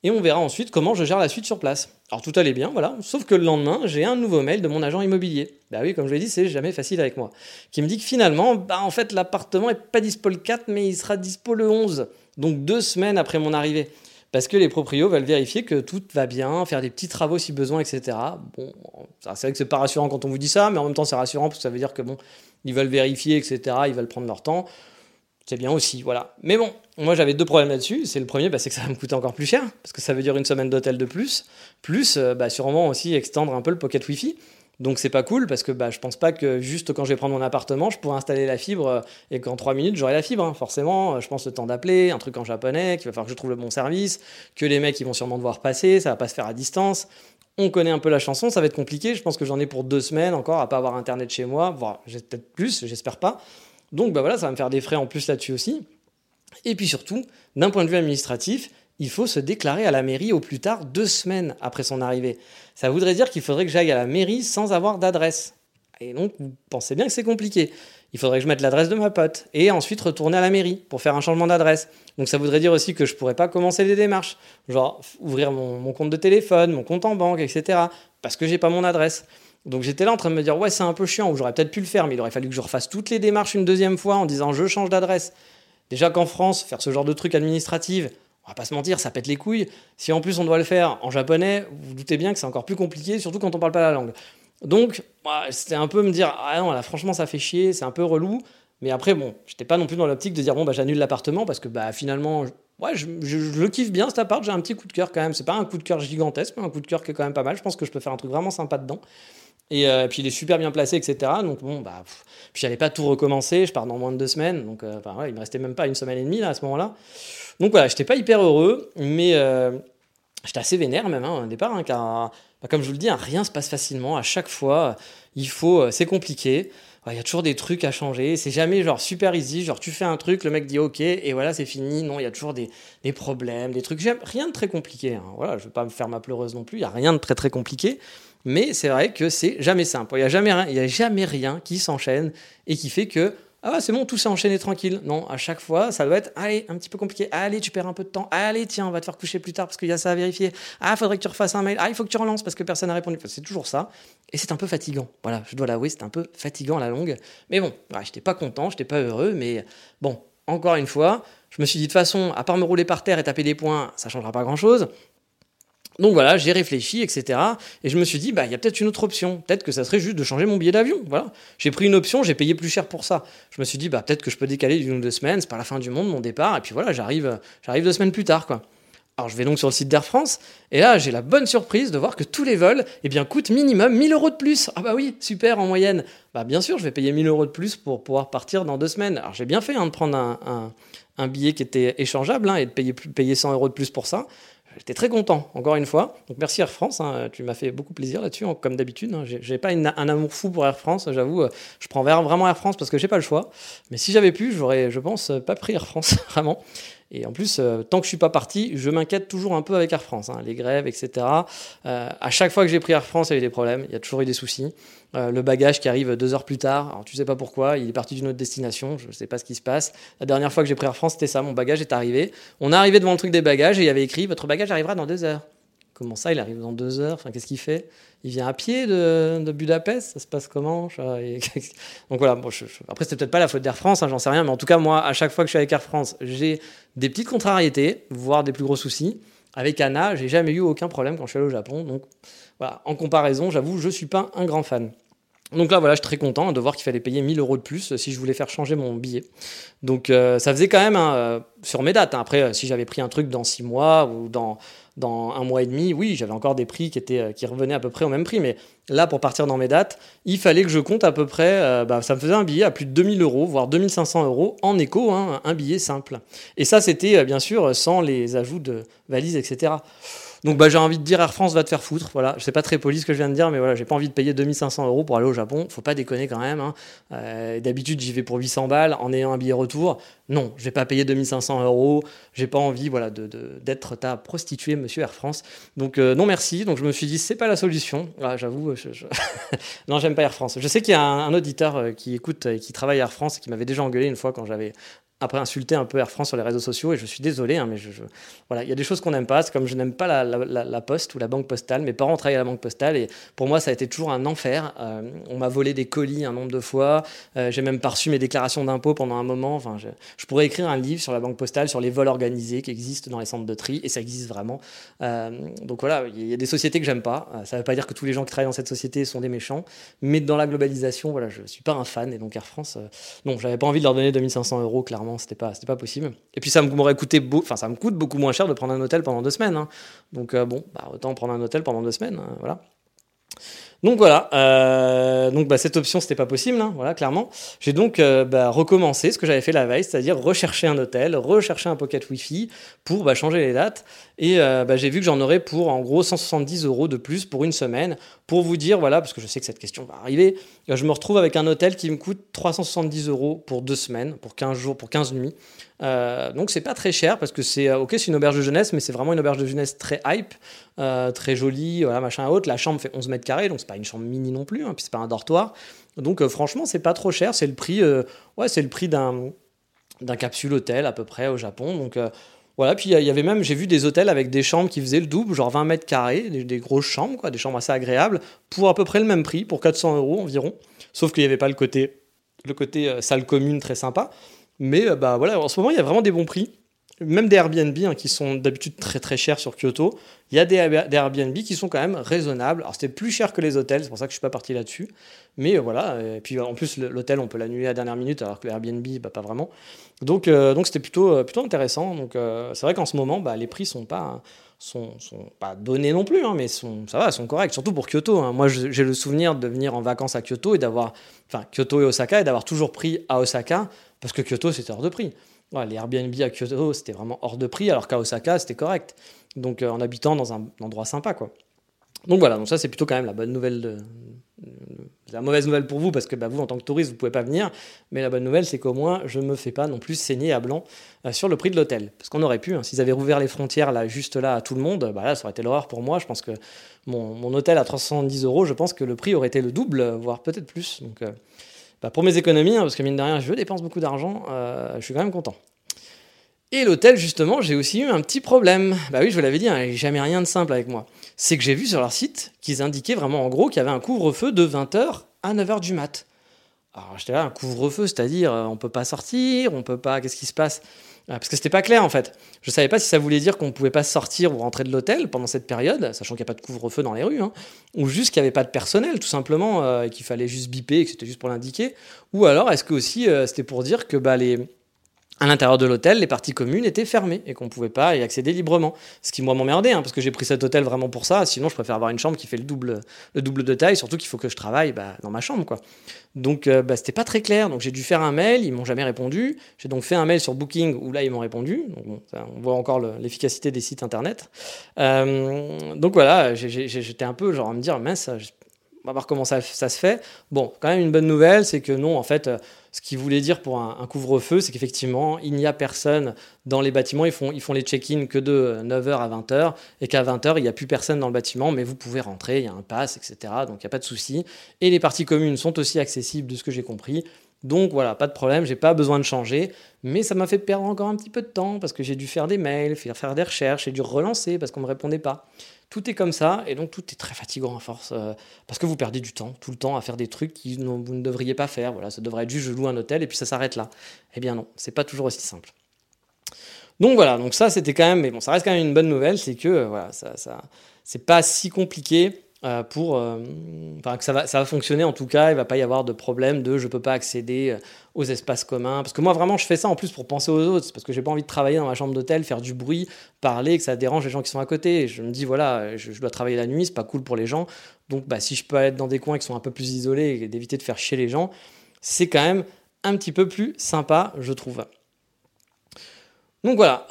Et on verra ensuite comment je gère la suite sur place. Alors tout allait bien, voilà. Sauf que le lendemain, j'ai un nouveau mail de mon agent immobilier. Bah oui, comme je l'ai dit, c'est jamais facile avec moi. Qui me dit que finalement, bah en fait, l'appartement est pas dispo le 4, mais il sera dispo le 11. Donc deux semaines après mon arrivée parce que les proprios veulent vérifier que tout va bien, faire des petits travaux si besoin, etc. Bon, c'est vrai que c'est pas rassurant quand on vous dit ça, mais en même temps c'est rassurant parce que ça veut dire que bon, ils veulent vérifier, etc. Ils veulent prendre leur temps. C'est bien aussi, voilà. Mais bon, moi j'avais deux problèmes là-dessus. C'est le premier, bah, c'est que ça va me coûter encore plus cher, parce que ça veut dire une semaine d'hôtel de plus, plus euh, bah, sûrement aussi extendre un peu le pocket Wi-Fi. Donc c'est pas cool parce que bah, je pense pas que juste quand je vais prendre mon appartement, je pourrai installer la fibre euh, et qu'en 3 minutes j'aurai la fibre. Hein. Forcément, euh, je pense le temps d'appeler, un truc en japonais, qu'il va falloir que je trouve le bon service, que les mecs ils vont sûrement devoir passer, ça va pas se faire à distance. On connaît un peu la chanson, ça va être compliqué. Je pense que j'en ai pour deux semaines encore à pas avoir internet chez moi, voire peut-être plus, j'espère pas. Donc bah voilà, ça va me faire des frais en plus là-dessus aussi. Et puis surtout, d'un point de vue administratif, il faut se déclarer à la mairie au plus tard deux semaines après son arrivée. Ça voudrait dire qu'il faudrait que j'aille à la mairie sans avoir d'adresse. Et donc, vous pensez bien que c'est compliqué. Il faudrait que je mette l'adresse de ma pote et ensuite retourner à la mairie pour faire un changement d'adresse. Donc ça voudrait dire aussi que je pourrais pas commencer les démarches, genre ouvrir mon, compte de téléphone, mon compte en banque, etc. Parce que j'ai pas mon adresse. Donc j'étais là en train de me dire ouais c'est un peu chiant ou j'aurais peut-être pu le faire mais il aurait fallu que je refasse toutes les démarches une deuxième fois en disant je change d'adresse. Déjà qu'en France faire ce genre de truc administratif, on va pas se mentir, ça pète les couilles. Si en plus on doit le faire en japonais, vous, vous doutez bien que c'est encore plus compliqué, surtout quand on parle pas la langue. Donc, c'était un peu me dire, ah non, là, franchement, ça fait chier, c'est un peu relou. Mais après, bon, j'étais pas non plus dans l'optique de dire, bon, bah, j'annule l'appartement parce que, bah, finalement, ouais, je, le kiffe bien cet appart, j'ai un petit coup de cœur quand même. C'est pas un coup de cœur gigantesque, mais un coup de cœur qui est quand même pas mal. Je pense que je peux faire un truc vraiment sympa dedans. Et euh, puis il est super bien placé, etc. Donc bon, bah, puis j'allais pas tout recommencer, je pars dans moins de deux semaines. Donc, euh, ouais, il me restait même pas une semaine et demie là, à ce moment-là. Donc voilà, j'étais pas hyper heureux, mais euh, j'étais assez vénère même hein, au départ, hein, car bah, comme je vous le dis, hein, rien se passe facilement. À chaque fois, il faut, euh, c'est compliqué. Il y a toujours des trucs à changer. C'est jamais genre super easy. Genre tu fais un truc, le mec dit ok et voilà c'est fini. Non, il y a toujours des, des problèmes, des trucs. Rien de très compliqué. Hein. Voilà, je vais pas me faire ma pleureuse non plus. Il y a rien de très très compliqué. Mais c'est vrai que c'est jamais simple. Il y a jamais rien. Il y a jamais rien qui s'enchaîne et qui fait que ah c'est bon, tout s'est enchaîné tranquille. Non, à chaque fois, ça doit être, allez, un petit peu compliqué. Allez, tu perds un peu de temps. Allez, tiens, on va te faire coucher plus tard parce qu'il y a ça à vérifier. Ah, faudrait que tu refasses un mail. Ah, il faut que tu relances parce que personne n'a répondu. c'est toujours ça. Et c'est un peu fatigant. Voilà, je dois l'avouer, c'est un peu fatigant à la longue. Mais bon, je j'étais pas content, j'étais pas heureux. Mais bon, encore une fois, je me suis dit, de toute façon, à part me rouler par terre et taper des points, ça changera pas grand chose. Donc voilà, j'ai réfléchi, etc. Et je me suis dit, bah, il y a peut-être une autre option. Peut-être que ça serait juste de changer mon billet d'avion. Voilà. J'ai pris une option, j'ai payé plus cher pour ça. Je me suis dit, bah, peut-être que je peux décaler d'une ou deux semaines, c'est pas la fin du monde, mon départ. Et puis voilà, j'arrive, j'arrive deux semaines plus tard, quoi. Alors je vais donc sur le site d'Air France, et là j'ai la bonne surprise de voir que tous les vols eh bien, coûtent minimum 1000 euros de plus. Ah bah oui, super en moyenne. Bah bien sûr, je vais payer 1000 euros de plus pour pouvoir partir dans deux semaines. Alors j'ai bien fait hein, de prendre un, billet qui était échangeable hein, et de payer, payer 100 euros de plus pour ça. J'étais très content, encore une fois. Merci Air France, hein. tu m'as fait beaucoup plaisir là-dessus, hein, comme d'habitude. Hein. J'ai pas un amour fou pour Air France, j'avoue. Je prends vraiment Air France parce que j'ai pas le choix. Mais si j'avais pu, j'aurais, je pense, pas pris Air France, vraiment. Et en plus, euh, tant que je suis pas parti, je m'inquiète toujours un peu avec Air France, les grèves, etc. Euh, à chaque fois que j'ai pris Air France, il y a eu des problèmes, il y a toujours eu des soucis. Euh, le bagage qui arrive deux heures plus tard, alors tu sais pas pourquoi, il est parti d'une autre destination, je sais pas ce qui se passe. La dernière fois que j'ai pris Air France, c'était ça, mon bagage est arrivé. On est arrivé devant le truc des bagages et il y avait écrit votre bagage arrivera dans deux heures. Comment ça, il arrive dans deux heures Enfin, qu'est-ce qu'il fait? Il vient à pied de, Budapest? Ça se passe comment? Donc voilà, après, c'est peut-être pas la faute d'Air France, hein, j'en sais rien, mais en tout cas, moi, à chaque fois que je suis avec Air France, j'ai des petites contrariétés, voire des plus gros soucis. Avec Anna, j'ai jamais eu aucun problème quand je suis allé au Japon. Donc voilà, en comparaison, j'avoue, je suis pas un grand fan. Donc là, voilà, je suis très content de voir qu'il fallait payer 1000 euros de plus si je voulais faire changer mon billet. Donc euh, ça faisait quand même, hein, euh, sur mes dates, hein. après, euh, si j'avais pris un truc dans 6 mois ou dans, un mois et demi, oui, j'avais encore des prix qui, revenaient à peu près au même prix. Mais là, pour partir dans mes dates, il fallait que je compte à peu près, bah, ça me faisait un billet à plus de 2000 euros, voire 2500 euros en éco, hein, un billet simple. Et ça, c'était bien sûr sans les ajouts de valises, etc. Donc bah, j'ai envie de dire Air France va te faire foutre. Voilà, je sais pas très poli ce que je viens de dire, mais voilà, j'ai pas envie de payer 2500 euros pour aller au Japon. Faut pas déconner quand même. Hein. Euh, d'habitude, j'y vais pour 800 balles en ayant un billet retour. Non, je vais pas payer 2500 euros. J'ai pas envie, voilà, d'être ta prostituée, Monsieur Air France. Donc euh, non merci. Donc je me suis dit c'est pas la solution. j'avoue, non j'aime pas Air France. Je sais qu'il y a un, un auditeur euh, qui écoute et qui travaille à Air France et qui m'avait déjà engueulé une fois quand j'avais après insulter un peu Air France sur les réseaux sociaux et je suis désolé, hein, mais je, voilà, il y a des choses qu'on n'aime pas. C'est comme je n'aime pas la, la, poste ou la banque postale. Mes parents travaillaient à la banque postale et pour moi ça a été toujours un enfer. Euh, on m'a volé des colis un nombre de fois. Euh, j'ai même pas mes déclarations d'impôts pendant un moment. Enfin, je, je, pourrais écrire un livre sur la banque postale, sur les vols organisés qui existent dans les centres de tri et ça existe vraiment. Euh, donc voilà, il y a des sociétés que j'aime pas. ça ne veut pas dire que tous les gens qui travaillent dans cette société sont des méchants, mais dans la globalisation, voilà, je suis pas un fan et donc Air France, non, j'avais pas envie de leur donner 2500 euros clairement c'était pas, pas possible. Et puis ça m'aurait coûté, enfin ça me coûte beaucoup moins cher de prendre un hôtel pendant deux semaines. Hein. Donc euh, bon, bah, autant prendre un hôtel pendant deux semaines, hein, voilà. Donc voilà, euh, donc bah, cette option c'était pas possible, hein, voilà clairement. J'ai donc euh, bah, recommencé ce que j'avais fait la veille, c'est-à-dire rechercher un hôtel, rechercher un pocket Wi-Fi pour changer les dates. Et j'ai vu que j'en aurais pour en gros 170 euros de plus pour une semaine. Pour vous dire, voilà, parce que je sais que cette question va arriver, je me retrouve avec un hôtel qui me coûte 370 euros pour deux semaines, pour 15 jours, pour 15 nuits. Euh, donc c'est pas très cher parce que c'est ok, c'est une auberge de jeunesse, mais c'est vraiment une auberge de jeunesse très hype, euh, très jolie, voilà, machin à haute. La chambre fait 11 mètres carrés, donc c'est pas une chambre mini non plus, hein, puis c'est pas un dortoir. Donc franchement, c'est pas trop cher. C'est le prix, ouais, c'est le prix d'un d'un capsule hôtel à peu près au Japon. Donc voilà, puis il y avait même, j'ai vu des hôtels avec des chambres qui faisaient le double, genre 20 mètres carrés, des, grosses chambres, quoi, des chambres assez agréables, pour à peu près le même prix, pour 400 euros environ. Sauf qu'il n'y avait pas le côté, le côté euh, salle commune très sympa. Mais euh, bah voilà, en ce moment, il y a vraiment des bons prix même des Airbnb hein, qui sont d'habitude très très chers sur Kyoto, il y a des, Airbnb qui sont quand même raisonnables. Alors c'était plus cher que les hôtels, c'est pour ça que je suis pas parti là-dessus. Mais euh, voilà, et puis en plus l'hôtel on peut l'annuler à la dernière minute alors que l'Airbnb bah, pas vraiment. Donc euh, donc c'était plutôt euh, plutôt intéressant. Donc c'est vrai qu'en ce moment bah, les prix sont pas sont, sont pas donnés non plus, hein, mais ça va, sont corrects, surtout pour Kyoto. Hein. Moi, j'ai le souvenir de venir en vacances à Kyoto et d'avoir, enfin, Kyoto et Osaka, et d'avoir toujours pris à Osaka, parce que Kyoto, c'était hors de prix les Airbnb à Kyoto, c'était vraiment hors de prix, alors qu'à Osaka, c'était correct. Donc, euh, en habitant dans un, endroit sympa, quoi. Donc voilà, donc ça, c'est plutôt quand même la bonne nouvelle. La mauvaise nouvelle pour vous, parce que bah, vous, en tant que touriste, vous pouvez pas venir. Mais la bonne nouvelle, c'est qu'au moins, je me fais pas non plus saigner à blanc euh, sur le prix de l'hôtel. Parce qu'on aurait pu, hein, s'ils avaient rouvert les frontières là, juste là, à tout le monde, bah là, ça aurait été l'horreur pour moi. Je pense que mon, hôtel à 310 euros, je pense que le prix aurait été le double, voire peut-être plus. Donc. Euh, bah, pour mes économies, hein, parce que mine de rien, je dépense beaucoup d'argent, euh, je suis quand même content. Et l'hôtel, justement, j'ai aussi eu un petit problème. Bah oui, je vous l'avais dit, hein, jamais rien de simple avec moi. C'est que j'ai vu sur leur site qu'ils indiquaient vraiment en gros qu'il y avait un couvre-feu de 20h à 9h du mat. Alors j'étais là, un couvre-feu, c'est-à-dire euh, on peut pas sortir, on peut pas, qu'est-ce qui se passe? Parce que c'était pas clair en fait. Je savais pas si ça voulait dire qu'on pouvait pas sortir ou rentrer de l'hôtel pendant cette période, sachant qu'il n'y a pas de couvre-feu dans les rues, hein, ou juste qu'il n'y avait pas de personnel tout simplement, euh, et qu'il fallait juste biper, et que c'était juste pour l'indiquer. Ou alors est-ce que aussi euh, c'était pour dire que bah, les, à l'intérieur de l'hôtel, les parties communes étaient fermées et qu'on ne pouvait pas y accéder librement. Ce qui, moi, m'emmerdait, hein, parce que j'ai pris cet hôtel vraiment pour ça. Sinon, je préfère avoir une chambre qui fait le double, le double de taille, surtout qu'il faut que je travaille bah, dans ma chambre. quoi. Donc, euh, bah, c'était pas très clair. Donc, j'ai dû faire un mail, ils m'ont jamais répondu. J'ai donc fait un mail sur Booking où là, ils m'ont répondu. On voit encore l'efficacité des sites internet. Euh, donc, voilà, j'étais un peu genre à me dire, mince, on va voir comment ça, se fait. Bon, quand même une bonne nouvelle, c'est que non, en fait, euh, ce qu'il voulait dire pour un, couvre-feu, c'est qu'effectivement, il n'y a personne dans les bâtiments. Ils font, ils font les check-in que de 9h à 20h, et qu'à 20h, il n'y a plus personne dans le bâtiment, mais vous pouvez rentrer, il y a un pass, etc. Donc il n'y a pas de souci. Et les parties communes sont aussi accessibles, de ce que j'ai compris. Donc voilà, pas de problème, j'ai pas besoin de changer, mais ça m'a fait perdre encore un petit peu de temps parce que j'ai dû faire des mails, faire des recherches, j'ai dû relancer parce qu'on me répondait pas. Tout est comme ça, et donc tout est très fatigant à force, euh, parce que vous perdez du temps, tout le temps, à faire des trucs que vous ne devriez pas faire. Voilà, ça devrait être juste je loue un hôtel et puis ça s'arrête là. Eh bien non, c'est pas toujours aussi simple. Donc voilà, donc ça c'était quand même, mais bon, ça reste quand même une bonne nouvelle, c'est que euh, voilà, ça, ça c'est pas si compliqué euh, pour, euh, que ça va, ça va fonctionner en tout cas, il va pas y avoir de problème de je peux pas accéder euh, aux espaces communs. Parce que moi vraiment je fais ça en plus pour penser aux autres, parce que j'ai pas envie de travailler dans ma chambre d'hôtel, faire du bruit, parler, que ça dérange les gens qui sont à côté. je me dis voilà, je, dois travailler la nuit, c'est pas cool pour les gens. Donc bah, si je peux être dans des coins qui sont un peu plus isolés et d'éviter de faire chier les gens, c'est quand même un petit peu plus sympa, je trouve. Donc voilà,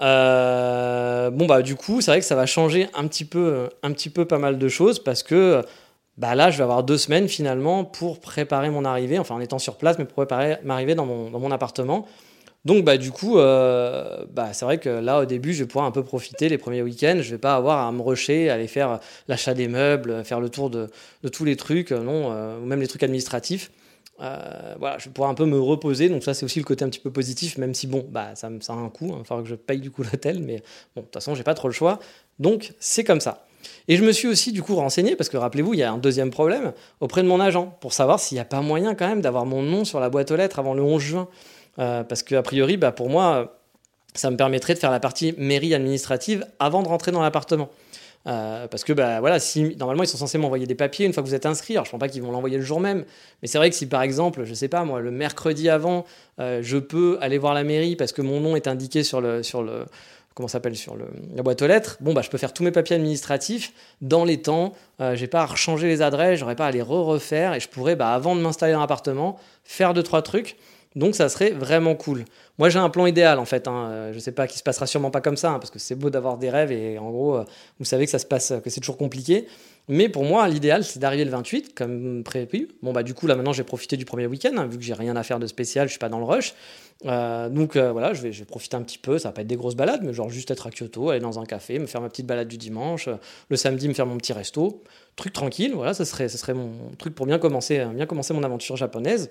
bon, bah, du coup, c'est vrai que ça va changer un petit peu, un petit peu pas mal de choses parce que bah, là, je vais avoir deux semaines finalement pour préparer mon arrivée, enfin en étant sur place, mais pour préparer m'arriver dans mon, dans mon appartement. Donc, bah, du coup, euh, bah, c'est vrai que là, au début, je vais pouvoir un peu profiter les premiers week-ends. Je vais pas avoir à me rusher, aller faire l'achat des meubles, faire le tour de, de tous les trucs, non, ou même les trucs administratifs. Euh, voilà, je vais pouvoir un peu me reposer. Donc ça, c'est aussi le côté un petit peu positif, même si bon, bah ça, ça a un coût. Il va falloir que je paye du coup l'hôtel, mais bon, de toute façon, j'ai pas trop le choix. Donc c'est comme ça. Et je me suis aussi du coup renseigné, parce que rappelez-vous, il y a un deuxième problème, auprès de mon agent, pour savoir s'il n'y a pas moyen quand même d'avoir mon nom sur la boîte aux lettres avant le 11 juin. Euh, parce qu'a priori, bah, pour moi, ça me permettrait de faire la partie mairie administrative avant de rentrer dans l'appartement. Euh, parce que bah, voilà, si, normalement ils sont censés m'envoyer des papiers une fois que vous êtes inscrit. Je ne pense pas qu'ils vont l'envoyer le jour même, mais c'est vrai que si par exemple, je sais pas moi, le mercredi avant, euh, je peux aller voir la mairie parce que mon nom est indiqué sur le sur le s'appelle sur la boîte aux lettres. Bon bah je peux faire tous mes papiers administratifs dans les temps. Euh, j'ai pas à rechanger les adresses, j'aurais pas à les re-refaire et je pourrais bah, avant de m'installer dans l'appartement faire deux trois trucs. Donc ça serait vraiment cool. Moi j'ai un plan idéal en fait. Hein. Euh, je sais pas qui se passera sûrement pas comme ça hein, parce que c'est beau d'avoir des rêves et en gros euh, vous savez que ça se passe que c'est toujours compliqué. Mais pour moi l'idéal c'est d'arriver le 28 comme prévu. Bon bah du coup là maintenant j'ai profité du premier week-end hein, vu que j'ai rien à faire de spécial, je suis pas dans le rush. Euh, donc voilà je vais, je profiter un petit peu. Ça va pas être des grosses balades mais genre juste être à Kyoto, aller dans un café, me faire ma petite balade du dimanche, le samedi me faire mon petit resto, truc tranquille. Voilà ça serait ça serait mon truc pour bien commencer bien commencer mon aventure japonaise.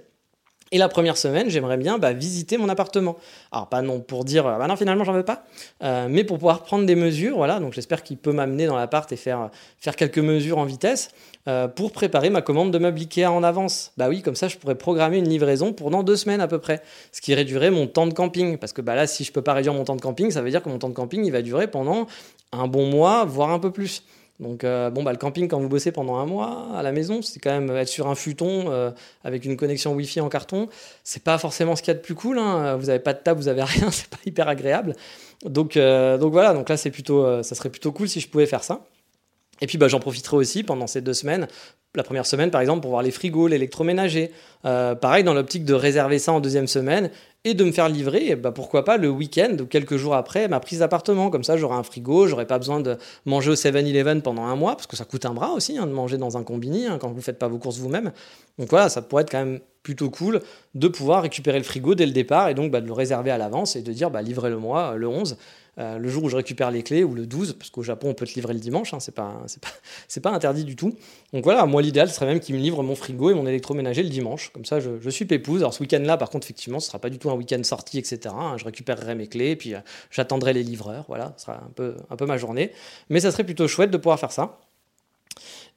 Et la première semaine, j'aimerais bien bah, visiter mon appartement. Alors pas non pour dire, bah non finalement j'en veux pas, euh, mais pour pouvoir prendre des mesures. Voilà, donc j'espère qu'il peut m'amener dans l'appart et faire faire quelques mesures en vitesse euh, pour préparer ma commande de meubles Ikea en avance. Bah oui, comme ça je pourrais programmer une livraison pendant deux semaines à peu près, ce qui réduirait mon temps de camping. Parce que bah là, si je peux pas réduire mon temps de camping, ça veut dire que mon temps de camping il va durer pendant un bon mois, voire un peu plus. Donc, euh, bon, bah, le camping, quand vous bossez pendant un mois à la maison, c'est quand même être sur un futon euh, avec une connexion Wi-Fi en carton. C'est pas forcément ce qu'il y a de plus cool. Hein. Vous n'avez pas de table, vous avez rien, c'est pas hyper agréable. Donc, euh, donc voilà, donc là, c'est plutôt, ça serait plutôt cool si je pouvais faire ça. Et puis bah, j'en profiterai aussi pendant ces deux semaines, la première semaine par exemple pour voir les frigos, l'électroménager. pareil dans l'optique de réserver ça en deuxième semaine et de me faire livrer, bah, pourquoi pas le week-end ou quelques jours après ma prise d'appartement. Comme ça, j'aurai un frigo, j'aurai pas besoin de manger au 7-Eleven pendant un mois, parce que ça coûte un bras aussi hein, de manger dans un combini hein, quand vous faites pas vos courses vous-même. Donc voilà, ça pourrait être quand même plutôt cool de pouvoir récupérer le frigo dès le départ et donc bah, de le réserver à l'avance et de dire bah, livrez-le-moi le 11. Euh, le jour où je récupère les clés ou le 12, parce qu'au Japon on peut te livrer le dimanche, hein, c'est pas, pas, interdit du tout. Donc voilà, moi l'idéal serait même qu'il me livre mon frigo et mon électroménager le dimanche, comme ça je, suis pépouse. Alors ce week-end-là, par contre, effectivement, ce sera pas du tout un week-end sorti, etc. Hein. je récupérerai mes clés, puis euh, j'attendrai les livreurs, voilà, ce sera un peu, un peu ma journée. Mais ça serait plutôt chouette de pouvoir faire ça.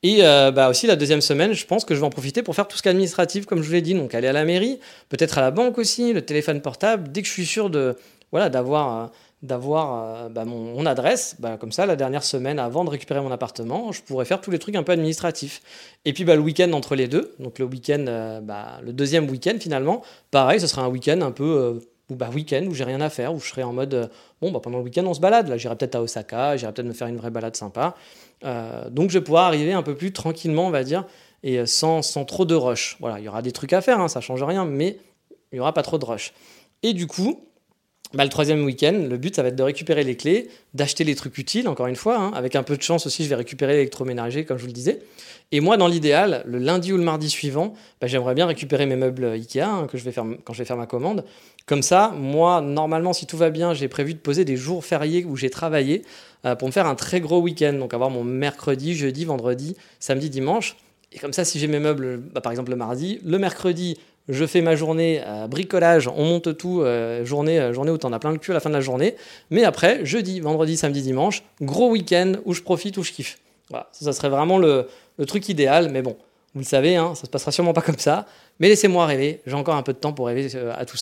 Et euh, bah aussi la deuxième semaine, je pense que je vais en profiter pour faire tout ce qui est administratif, comme je vous l'ai dit, donc aller à la mairie, peut-être à la banque aussi, le téléphone portable, dès que je suis sûr de voilà d'avoir d'avoir euh, bah, mon, adresse. Bah, comme ça, la dernière semaine, avant de récupérer mon appartement, je pourrais faire tous les trucs un peu administratifs. Et puis bah, le week-end entre les deux, donc le week-end, euh, le deuxième week-end finalement, pareil, ce sera un week-end un peu euh, ou bah, week-end où j'ai rien à faire, où je serai en mode bon, bah, pendant le week-end on se balade. Là, j'irai peut-être à Osaka, j'irai peut-être me faire une vraie balade sympa. donc je vais pouvoir arriver un peu plus tranquillement, on va dire, et sans, sans trop de rush. Voilà, il y aura des trucs à faire, hein, ça change rien, mais il n'y aura pas trop de rush. Et du coup, bah, le troisième week-end, le but, ça va être de récupérer les clés, d'acheter les trucs utiles, encore une fois. Hein. Avec un peu de chance aussi, je vais récupérer l'électroménager, comme je vous le disais. Et moi, dans l'idéal, le lundi ou le mardi suivant, bah, j'aimerais bien récupérer mes meubles Ikea hein, que je vais faire quand je vais faire ma commande. Comme ça, moi, normalement, si tout va bien, j'ai prévu de poser des jours fériés où j'ai travaillé euh, pour me faire un très gros week-end. Donc avoir mon mercredi, jeudi, vendredi, samedi, dimanche. Et comme ça, si j'ai mes meubles, bah, par exemple le mardi, le mercredi, je fais ma journée à bricolage, on monte tout, euh, journée, euh, journée où t'en as plein le cul à la fin de la journée. Mais après, jeudi, vendredi, samedi, dimanche, gros week-end où je profite, où je kiffe. Voilà, ça, serait vraiment le, truc idéal. Mais bon, vous le savez, hein, ça se passera sûrement pas comme ça. Mais laissez-moi rêver, j'ai encore un peu de temps pour rêver euh, à tout ça.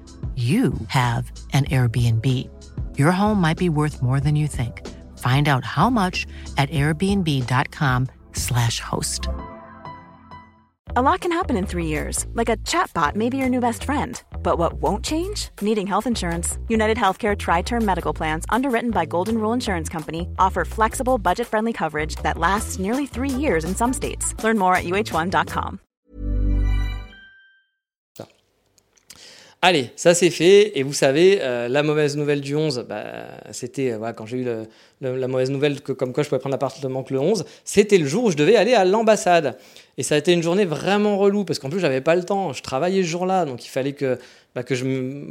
you have an Airbnb. your home might be worth more than you think. Find out how much at airbnb.com/slash host. A lot can happen in three years, like a chatbot may be your new best friend. But what won't change? Needing health insurance. United Healthcare Tri Term Medical Plans, underwritten by Golden Rule Insurance Company, offer flexible, budget friendly coverage that lasts nearly three years in some states. Learn more at uh1.com. Allez, ça c'est fait. Et vous savez, euh, la mauvaise nouvelle du 11, bah, c'était euh, voilà, quand j'ai eu la mauvaise nouvelle que comme quoi je pouvais prendre l'appartement que le 11, c'était le jour où je devais aller à l'ambassade. Et ça a été une journée vraiment relou parce qu'en plus j'avais pas le temps. Je travaillais ce jour-là, donc il fallait que, bah,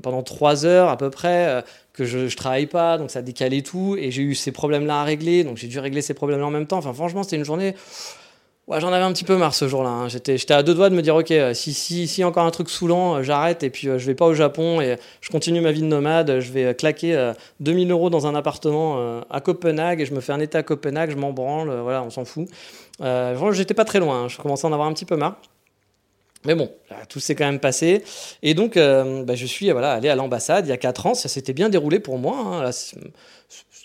pendant trois heures à peu près euh, que je, je travaille pas, donc ça décalait tout. Et j'ai eu ces problèmes-là à régler, donc j'ai dû régler ces problèmes-là en même temps. Enfin franchement, c'était une journée. J'en avais un petit peu marre ce jour-là. hein. J'étais, à deux doigts de me dire, ok, euh, si, encore un truc saoulant, euh, j'arrête et puis euh, je vais pas au Japon et je continue ma vie de nomade. Je vais claquer euh, 2000 euros dans un appartement à Copenhague et je me fais un été à Copenhague, je m'en branle, voilà, on s'en fout. Euh, j'étais pas très loin, hein. je commençais à en avoir un petit peu marre. Mais bon, tout s'est quand même passé. Et donc, bah, je suis allé à l'ambassade il y a 4 ans. Ça s'était bien déroulé pour moi. hein.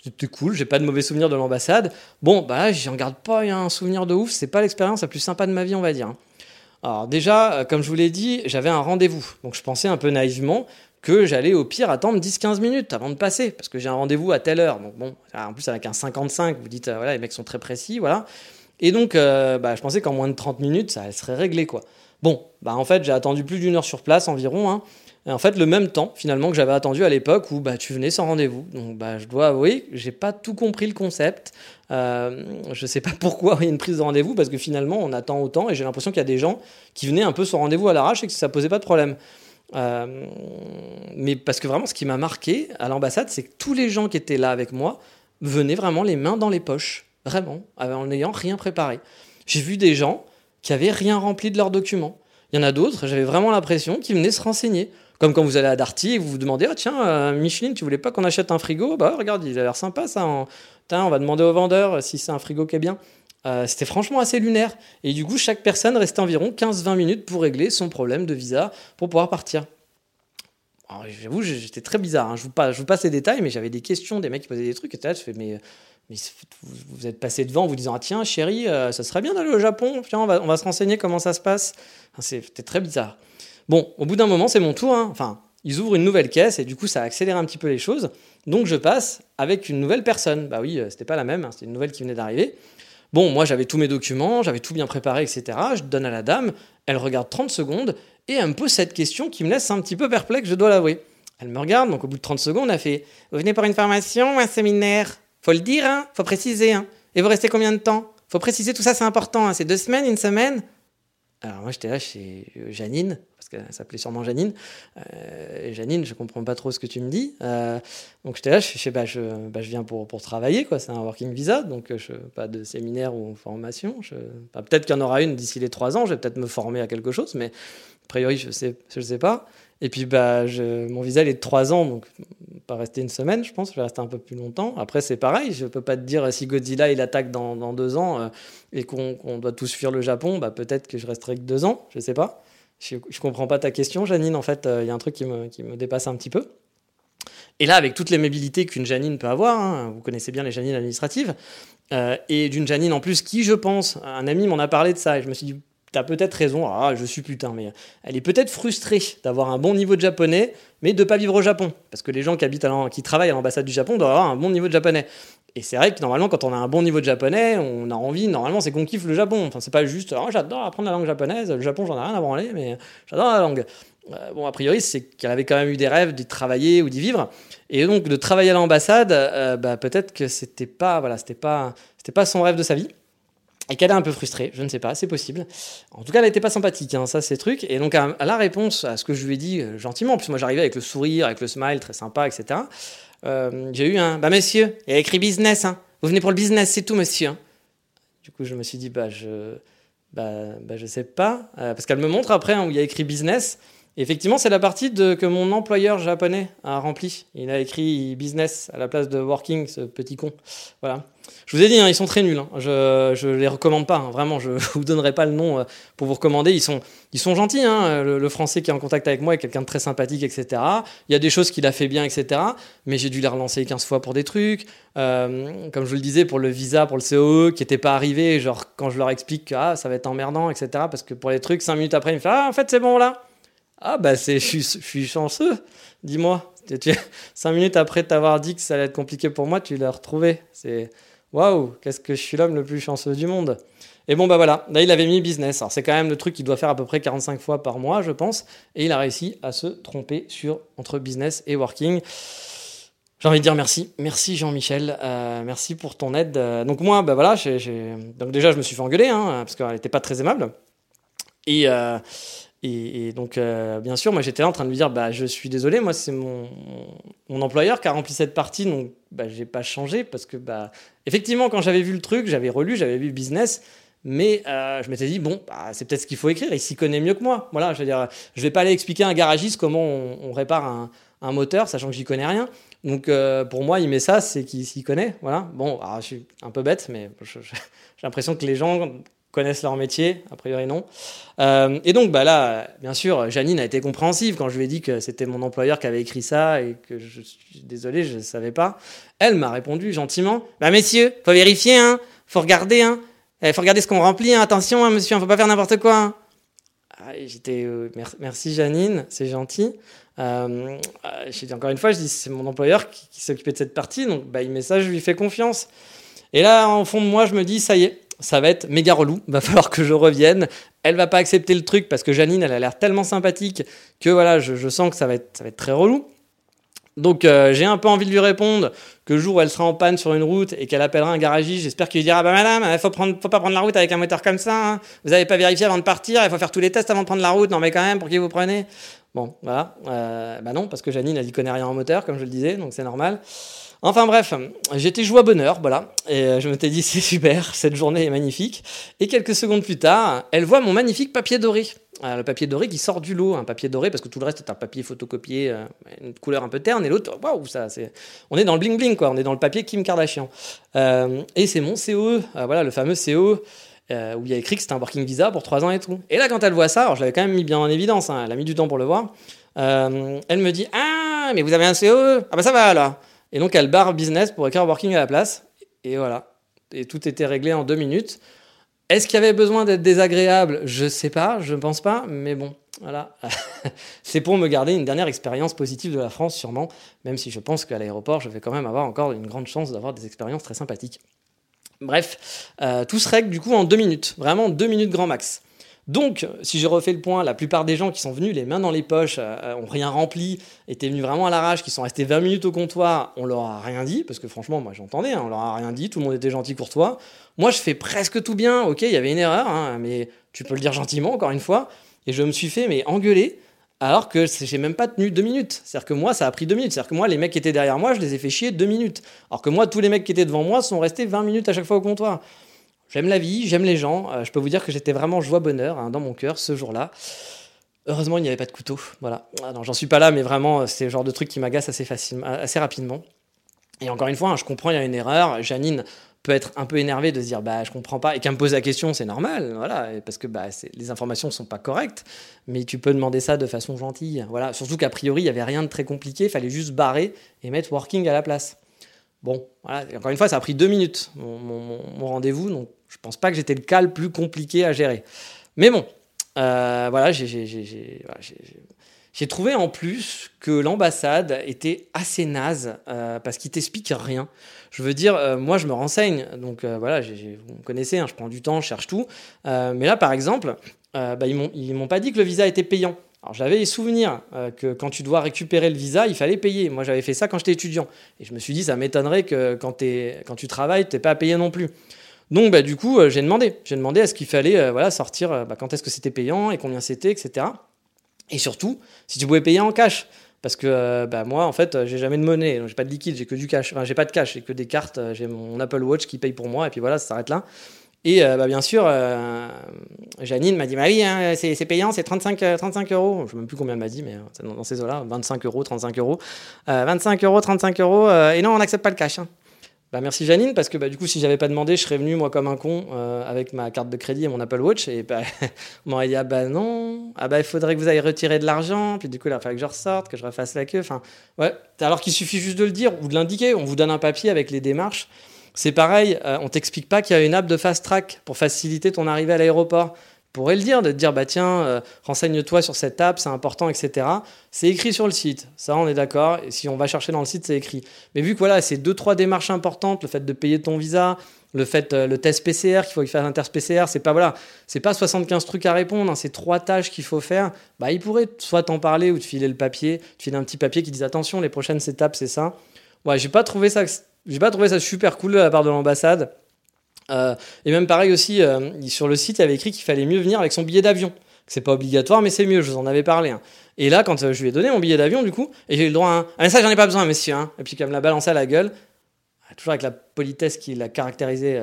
C'était cool, j'ai pas de mauvais souvenirs de l'ambassade. Bon, bah, j'en garde pas un souvenir de ouf. C'est pas l'expérience la plus sympa de ma vie, on va dire. Alors, déjà, euh, comme je vous l'ai dit, j'avais un rendez-vous. Donc, je pensais un peu naïvement que j'allais au pire attendre 10-15 minutes avant de passer. Parce que j'ai un rendez-vous à telle heure. Donc, bon, en plus, avec un 55, vous dites, euh, voilà, les mecs sont très précis, voilà. Et donc, euh, bah, je pensais qu'en moins de 30 minutes, ça serait réglé, quoi. Bon, bah en fait, j'ai attendu plus d'une heure sur place environ. Hein. Et en fait, le même temps, finalement, que j'avais attendu à l'époque où bah, tu venais sans rendez-vous. Donc, bah, je dois avouer j'ai pas tout compris le concept. Euh, je sais pas pourquoi il y a une prise de rendez-vous, parce que finalement, on attend autant et j'ai l'impression qu'il y a des gens qui venaient un peu sans rendez-vous à l'arrache et que ça posait pas de problème. Euh, mais parce que vraiment, ce qui m'a marqué à l'ambassade, c'est que tous les gens qui étaient là avec moi venaient vraiment les mains dans les poches. Vraiment, en n'ayant rien préparé. J'ai vu des gens qui avaient rien rempli de leurs documents. Il y en a d'autres, j'avais vraiment l'impression qu'ils venaient se renseigner. Comme quand vous allez à Darty et vous vous demandez, ah tiens, euh, Micheline, tu voulais pas qu'on achète un frigo? Bah regarde, il a l'air sympa ça. Tiens, on va demander au vendeur si c'est un frigo qui est bien. Euh, C'était franchement assez lunaire. Et du coup, chaque personne restait environ 15-20 minutes pour régler son problème de visa pour pouvoir partir. Alors, J'avoue, j'étais très bizarre. hein. Je, vous passe, je vous passe les détails, mais j'avais des questions, des mecs qui posaient des trucs. Et là, je fais, mais, vous, êtes passé devant en vous disant, ah tiens, chérie, euh, ça serait bien d'aller au Japon. Tiens, on va, on se renseigner comment ça se passe. C'était très bizarre. Bon, au bout d'un moment, c'est mon tour. hein. Enfin, ils ouvrent une nouvelle caisse et du coup, ça accélère un petit peu les choses. Donc, je passe avec une nouvelle personne. Bah oui, euh, c'était pas la même. hein. C'était une nouvelle qui venait d'arriver. Bon, moi, j'avais tous mes documents, j'avais tout bien préparé, etc. Je donne à la dame. Elle regarde 30 secondes et elle me pose cette question qui me laisse un petit peu perplexe, je dois l'avouer. Elle me regarde, donc au bout de 30 secondes, elle fait Vous venez pour une formation un séminaire? Faut le dire, hein Faut préciser, hein Et vous restez combien de temps? Faut préciser, tout ça, c'est important. hein. C'est deux semaines, une semaine? Alors moi, j'étais là chez euh, Janine, parce qu'elle s'appelait sûrement Janine. Euh, Janine, je comprends pas trop ce que tu me dis. Euh, donc j'étais là, je, bah, je, bah, je viens pour, pour travailler, quoi. C'est un working visa, donc je, pas de séminaire ou formation. Je, bah, peut-être qu'il y en aura une d'ici les trois ans, je vais peut-être me former à quelque chose, mais a priori, je sais, je sais pas. Et puis, bah, mon visa, il est de 3 ans, donc pas rester une semaine, je pense. Je vais rester un peu plus longtemps. Après, c'est pareil. Je peux pas te dire si Godzilla, il attaque dans, dans deux ans euh, et qu'on doit tous fuir le Japon, bah, peut-être que je resterai que deux ans. Je sais pas. Je, je comprends pas ta question, Janine. En fait, euh, il y a un truc qui me, qui me dépasse un petit peu. Et là, avec toutes les mobilités qu'une Janine peut avoir, hein, vous connaissez bien les Janines administratives, euh, et d'une Janine en plus qui, je pense, un ami m'en a parlé de ça, et je me suis dit, peut-être raison, ah, je suis putain, mais elle est peut-être frustrée d'avoir un bon niveau de japonais, mais de pas vivre au Japon. Parce que les gens qui, habitent à qui travaillent à l'ambassade du Japon doivent avoir un bon niveau de japonais. Et c'est vrai que normalement, quand on a un bon niveau de japonais, on a envie, normalement, c'est qu'on kiffe le Japon. Enfin, c'est pas juste, oh, j'adore apprendre la langue japonaise, le Japon, j'en ai rien à branler, mais j'adore la langue. Euh, bon, a priori, c'est qu'elle avait quand même eu des rêves d'y travailler ou d'y vivre. Et donc, de travailler à l'ambassade, euh, bah, peut-être que c'était pas, voilà, pas, c'était pas son rêve de sa vie. Et qu'elle est un peu frustrée, je ne sais pas, c'est possible. En tout cas, elle n'était pas sympathique, hein, ça c'est truc. Et donc, à, la réponse à ce que je lui ai dit euh, gentiment, en moi j'arrivais avec le sourire, avec le smile, très sympa, etc. euh, j'ai eu un Bah, monsieur, il y a écrit business, hein. Vous venez pour le business, c'est tout, monsieur. hein. Du coup, je me suis dit Bah, je. Bah, bah je sais pas. Euh, parce qu'elle me montre après hein, où il y a écrit business. Effectivement, c'est la partie de, que mon employeur japonais a rempli. Il a écrit business à la place de working, ce petit con. Voilà. Je vous ai dit, hein, ils sont très nuls. Hein. Je ne les recommande pas. Hein. Vraiment, je ne vous donnerai pas le nom euh, pour vous recommander. Ils sont, ils sont gentils. Le, français qui est en contact avec moi est quelqu'un de très sympathique, etc. Il y a des choses qu'il a fait bien, etc. Mais j'ai dû les relancer 15 fois pour des trucs. Euh, comme je vous le disais, pour le visa, pour le COE, qui n'était pas arrivé. Genre, quand je leur explique que ah, ça va être emmerdant, etc. Parce que pour les trucs, 5 minutes après, il me fait Ah, en fait, c'est bon là. Ah, bah, je suis, je suis chanceux. Dis-moi. 5 minutes après t'avoir dit que ça allait être compliqué pour moi, tu l'as retrouvé. C'est waouh, qu'est-ce que je suis l'homme le plus chanceux du monde. Et bon, bah voilà, là il avait mis business. Alors c'est quand même le truc qu'il doit faire à peu près 45 fois par mois, je pense. Et il a réussi à se tromper sur entre business et working. J'ai envie de dire merci. Merci Jean-Michel. Euh, merci pour ton aide. Donc moi, bah voilà, donc déjà je me suis fait engueuler, hein, parce qu'elle n'était pas très aimable. Et, euh, et, donc, euh, bien sûr, moi j'étais là en train de lui dire bah, Je suis désolé, moi c'est mon, mon, employeur qui a rempli cette partie, donc bah, j'ai pas changé parce que, bah, effectivement, quand j'avais vu le truc, j'avais relu, j'avais vu business, mais euh, je m'étais dit Bon, bah, c'est peut-être ce qu'il faut écrire, il s'y connaît mieux que moi. Voilà, je veux dire, je vais pas aller expliquer à un garagiste comment on, répare un, un, moteur, sachant que j'y connais rien. Donc, euh, pour moi, il met ça, c'est qu'il s'y connaît. Voilà, bon, je suis un peu bête, mais j'ai l'impression que les gens connaissent leur métier, a priori non. Euh, et donc bah là, bien sûr, Janine a été compréhensive quand je lui ai dit que c'était mon employeur qui avait écrit ça et que je suis désolé, je ne savais pas. Elle m'a répondu gentiment, bah messieurs, faut vérifier, hein, faut regarder, hein, eh, faut regarder ce qu'on remplit, hein. attention, hein, monsieur, faut pas faire n'importe quoi. Hein. Ah, j'étais, euh, merci Janine, c'est gentil. Euh, dit encore une fois, je dis c'est mon employeur qui, qui s'occupait de cette partie, donc bah, il met ça, je lui fais confiance. Et là, en fond de moi, je me dis, ça y est, ça va être méga relou, va falloir que je revienne. Elle va pas accepter le truc parce que Janine, elle a l'air tellement sympathique que voilà, je, sens que ça va être, très relou. Donc euh, j'ai un peu envie de lui répondre que le jour où elle sera en panne sur une route et qu'elle appellera un garagiste, j'espère qu'il lui dira bah madame, il faut faut pas prendre la route avec un moteur comme ça. Hein. Vous n'avez pas vérifié avant de partir, il faut faire tous les tests avant de prendre la route. Non mais quand même, pour qui vous prenez? Bon, voilà. Euh, bah non, parce que Janine, elle y connaît rien en moteur, comme je le disais, donc c'est normal. Enfin bref, j'étais joie bonheur, voilà, et euh, je m'étais dit c'est super, cette journée est magnifique. Et quelques secondes plus tard, elle voit mon magnifique papier doré. Euh, le papier doré qui sort du lot, un papier doré parce que tout le reste est un papier photocopié, euh, une couleur un peu terne, et l'autre, waouh, ça, c'est, on est dans le bling bling quoi, on est dans le papier Kim Kardashian. et c'est mon COE, voilà, le fameux COE. où il y a écrit que c'était un working visa pour 3 ans et tout. Et là, quand elle voit ça, alors je l'avais quand même mis bien en évidence, hein, elle a mis du temps pour le voir, elle me dit Ah, mais vous avez un COE Ah bah ça va là et donc, elle barre business pour écrire working à la place. Et voilà. Et tout était réglé en deux minutes. Est-ce qu'il y avait besoin d'être désagréable? Je sais pas, je ne pense pas, mais bon, voilà. c'est pour me garder une dernière expérience positive de la France, sûrement, même si je pense qu'à l'aéroport, je vais quand même avoir encore une grande chance d'avoir des expériences très sympathiques. Bref, euh, tout se règle du coup en deux minutes, vraiment deux minutes grand max. Donc, si je refais le point, la plupart des gens qui sont venus les mains dans les poches, euh, ont rien rempli, étaient venus vraiment à l'arrache, qui sont restés 20 minutes au comptoir, on leur a rien dit, parce que franchement, moi j'entendais, hein, on leur a rien dit, tout le monde était gentil, courtois. Moi, je fais presque tout bien, ok, il y avait une erreur, hein, mais tu peux le dire gentiment, encore une fois, et je me suis fait mais engueuler, alors que j'ai même pas tenu deux minutes. C'est-à-dire que moi, ça a pris deux minutes. C'est-à-dire que moi, les mecs qui étaient derrière moi, je les ai fait chier deux minutes. Alors que moi, tous les mecs qui étaient devant moi sont restés 20 minutes à chaque fois au comptoir. J'aime la vie, j'aime les gens. Euh, je peux vous dire que j'étais vraiment joie-bonheur hein, dans mon cœur ce jour-là. Heureusement, il n'y avait pas de couteau. Voilà. Ah j'en suis pas là, mais vraiment, euh, c'est le genre de truc qui m'agace assez, facilement, assez rapidement. Et encore une fois, hein, je comprends, il y a une erreur. Janine peut être un peu énervée de se dire bah je comprends pas et qu'elle me pose la question c'est normal voilà parce que bah, les informations sont pas correctes mais tu peux demander ça de façon gentille voilà surtout qu'a priori il y avait rien de très compliqué il fallait juste barrer et mettre working à la place bon voilà encore une fois ça a pris deux minutes mon, mon rendez-vous donc je pense pas que j'étais le cas le plus compliqué à gérer. Mais bon, euh, voilà, j'ai trouvé en plus que l'ambassade était assez naze euh, parce qu'il t'explique rien. Je veux dire, euh, moi je me renseigne, donc voilà, vous me connaissez, hein, je prends du temps, je cherche tout. mais là par exemple, bah, ils m'ont pas dit que le visa était payant. Alors j'avais les souvenirs que quand tu dois récupérer le visa, il fallait payer. Moi j'avais fait ça quand j'étais étudiant. Et je me suis dit, ça m'étonnerait que quand, tu travailles, tu n'es pas à payer non plus. Donc bah, du coup, euh, j'ai demandé. J'ai demandé à ce qu'il fallait euh, voilà, sortir, euh, bah, quand est-ce que c'était payant et combien c'était, etc. Et surtout, si tu pouvais payer en cash. Parce que bah, moi, en fait, j'ai jamais de monnaie, j'ai pas de liquide, j'ai que du cash. Enfin, j'ai pas de cash, j'ai que des cartes, j'ai mon Apple Watch qui paye pour moi, et puis voilà, ça s'arrête là. Et bah, bien sûr, Janine m'a dit, bah oui, hein, c'est payant, c'est 35, 35 euros. Je ne sais même plus combien elle m'a dit, mais dans, dans ces eaux-là, 25 euros, 35 euros. 25 euros, 35 euros. et non, on n'accepte pas le cash. Hein. Bah, merci Janine, parce que bah, du coup, si j'avais pas demandé, je serais venu moi comme un con euh, avec ma carte de crédit et mon Apple Watch. Et bah, on m'aurait dit, ah bah non, ah bah il faudrait que vous ayez retiré de l'argent. Puis du coup, il fallait que je ressorte, que je refasse la queue. Enfin, ouais. Alors qu'il suffit juste de le dire ou de l'indiquer. On vous donne un papier avec les démarches. C'est pareil, euh, on t'explique pas qu'il y a une app de fast track pour faciliter ton arrivée à l'aéroport pourrait le dire, de te dire, bah tiens, euh, renseigne-toi sur cette app, c'est important, etc. C'est écrit sur le site, ça on est d'accord, et si on va chercher dans le site, c'est écrit. Mais vu que voilà, c'est deux, trois démarches importantes, le fait de payer ton visa, le fait, euh, le test PCR, qu'il faut qu'il fasse un test PCR, c'est pas, voilà, c'est pas 75 trucs à répondre, hein, c'est trois tâches qu'il faut faire, bah il pourrait soit t'en parler ou te filer le papier, te filer un petit papier qui dit attention, les prochaines étapes, c'est ça. Ouais, j'ai pas trouvé ça, j'ai pas trouvé ça super cool de la part de l'ambassade. Euh, et même pareil aussi, euh, sur le site, il avait écrit qu'il fallait mieux venir avec son billet d'avion. C'est pas obligatoire, mais c'est mieux, je vous en avais parlé. Hein. Et là, quand euh, je lui ai donné mon billet d'avion, du coup, et j'ai eu le droit à un. Ah, ça, j'en ai pas besoin, monsieur. Hein. Et puis, comme me l'a balancé à la gueule, toujours avec la politesse qui l'a caractérisé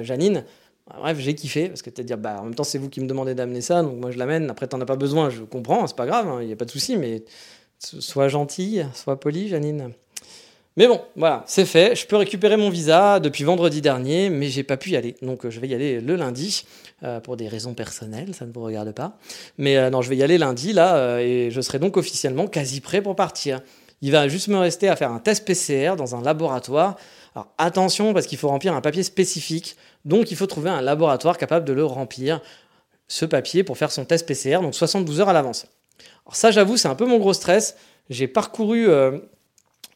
Janine, bah, bref, j'ai kiffé, parce que tu dire, bah, en même temps, c'est vous qui me demandez d'amener ça, donc moi je l'amène. Après, t'en as pas besoin, je comprends, c'est pas grave, il hein, n'y a pas de souci, mais sois gentille, sois poli, Janine. Mais bon, voilà, c'est fait. Je peux récupérer mon visa depuis vendredi dernier, mais j'ai pas pu y aller. Donc euh, je vais y aller le lundi euh, pour des raisons personnelles, ça ne vous regarde pas. Mais euh, non, je vais y aller lundi là et je serai donc officiellement quasi prêt pour partir. Il va juste me rester à faire un test PCR dans un laboratoire. Alors attention parce qu'il faut remplir un papier spécifique, donc il faut trouver un laboratoire capable de le remplir ce papier pour faire son test PCR, donc 72 heures à l'avance. Alors ça, j'avoue, c'est un peu mon gros stress. J'ai parcouru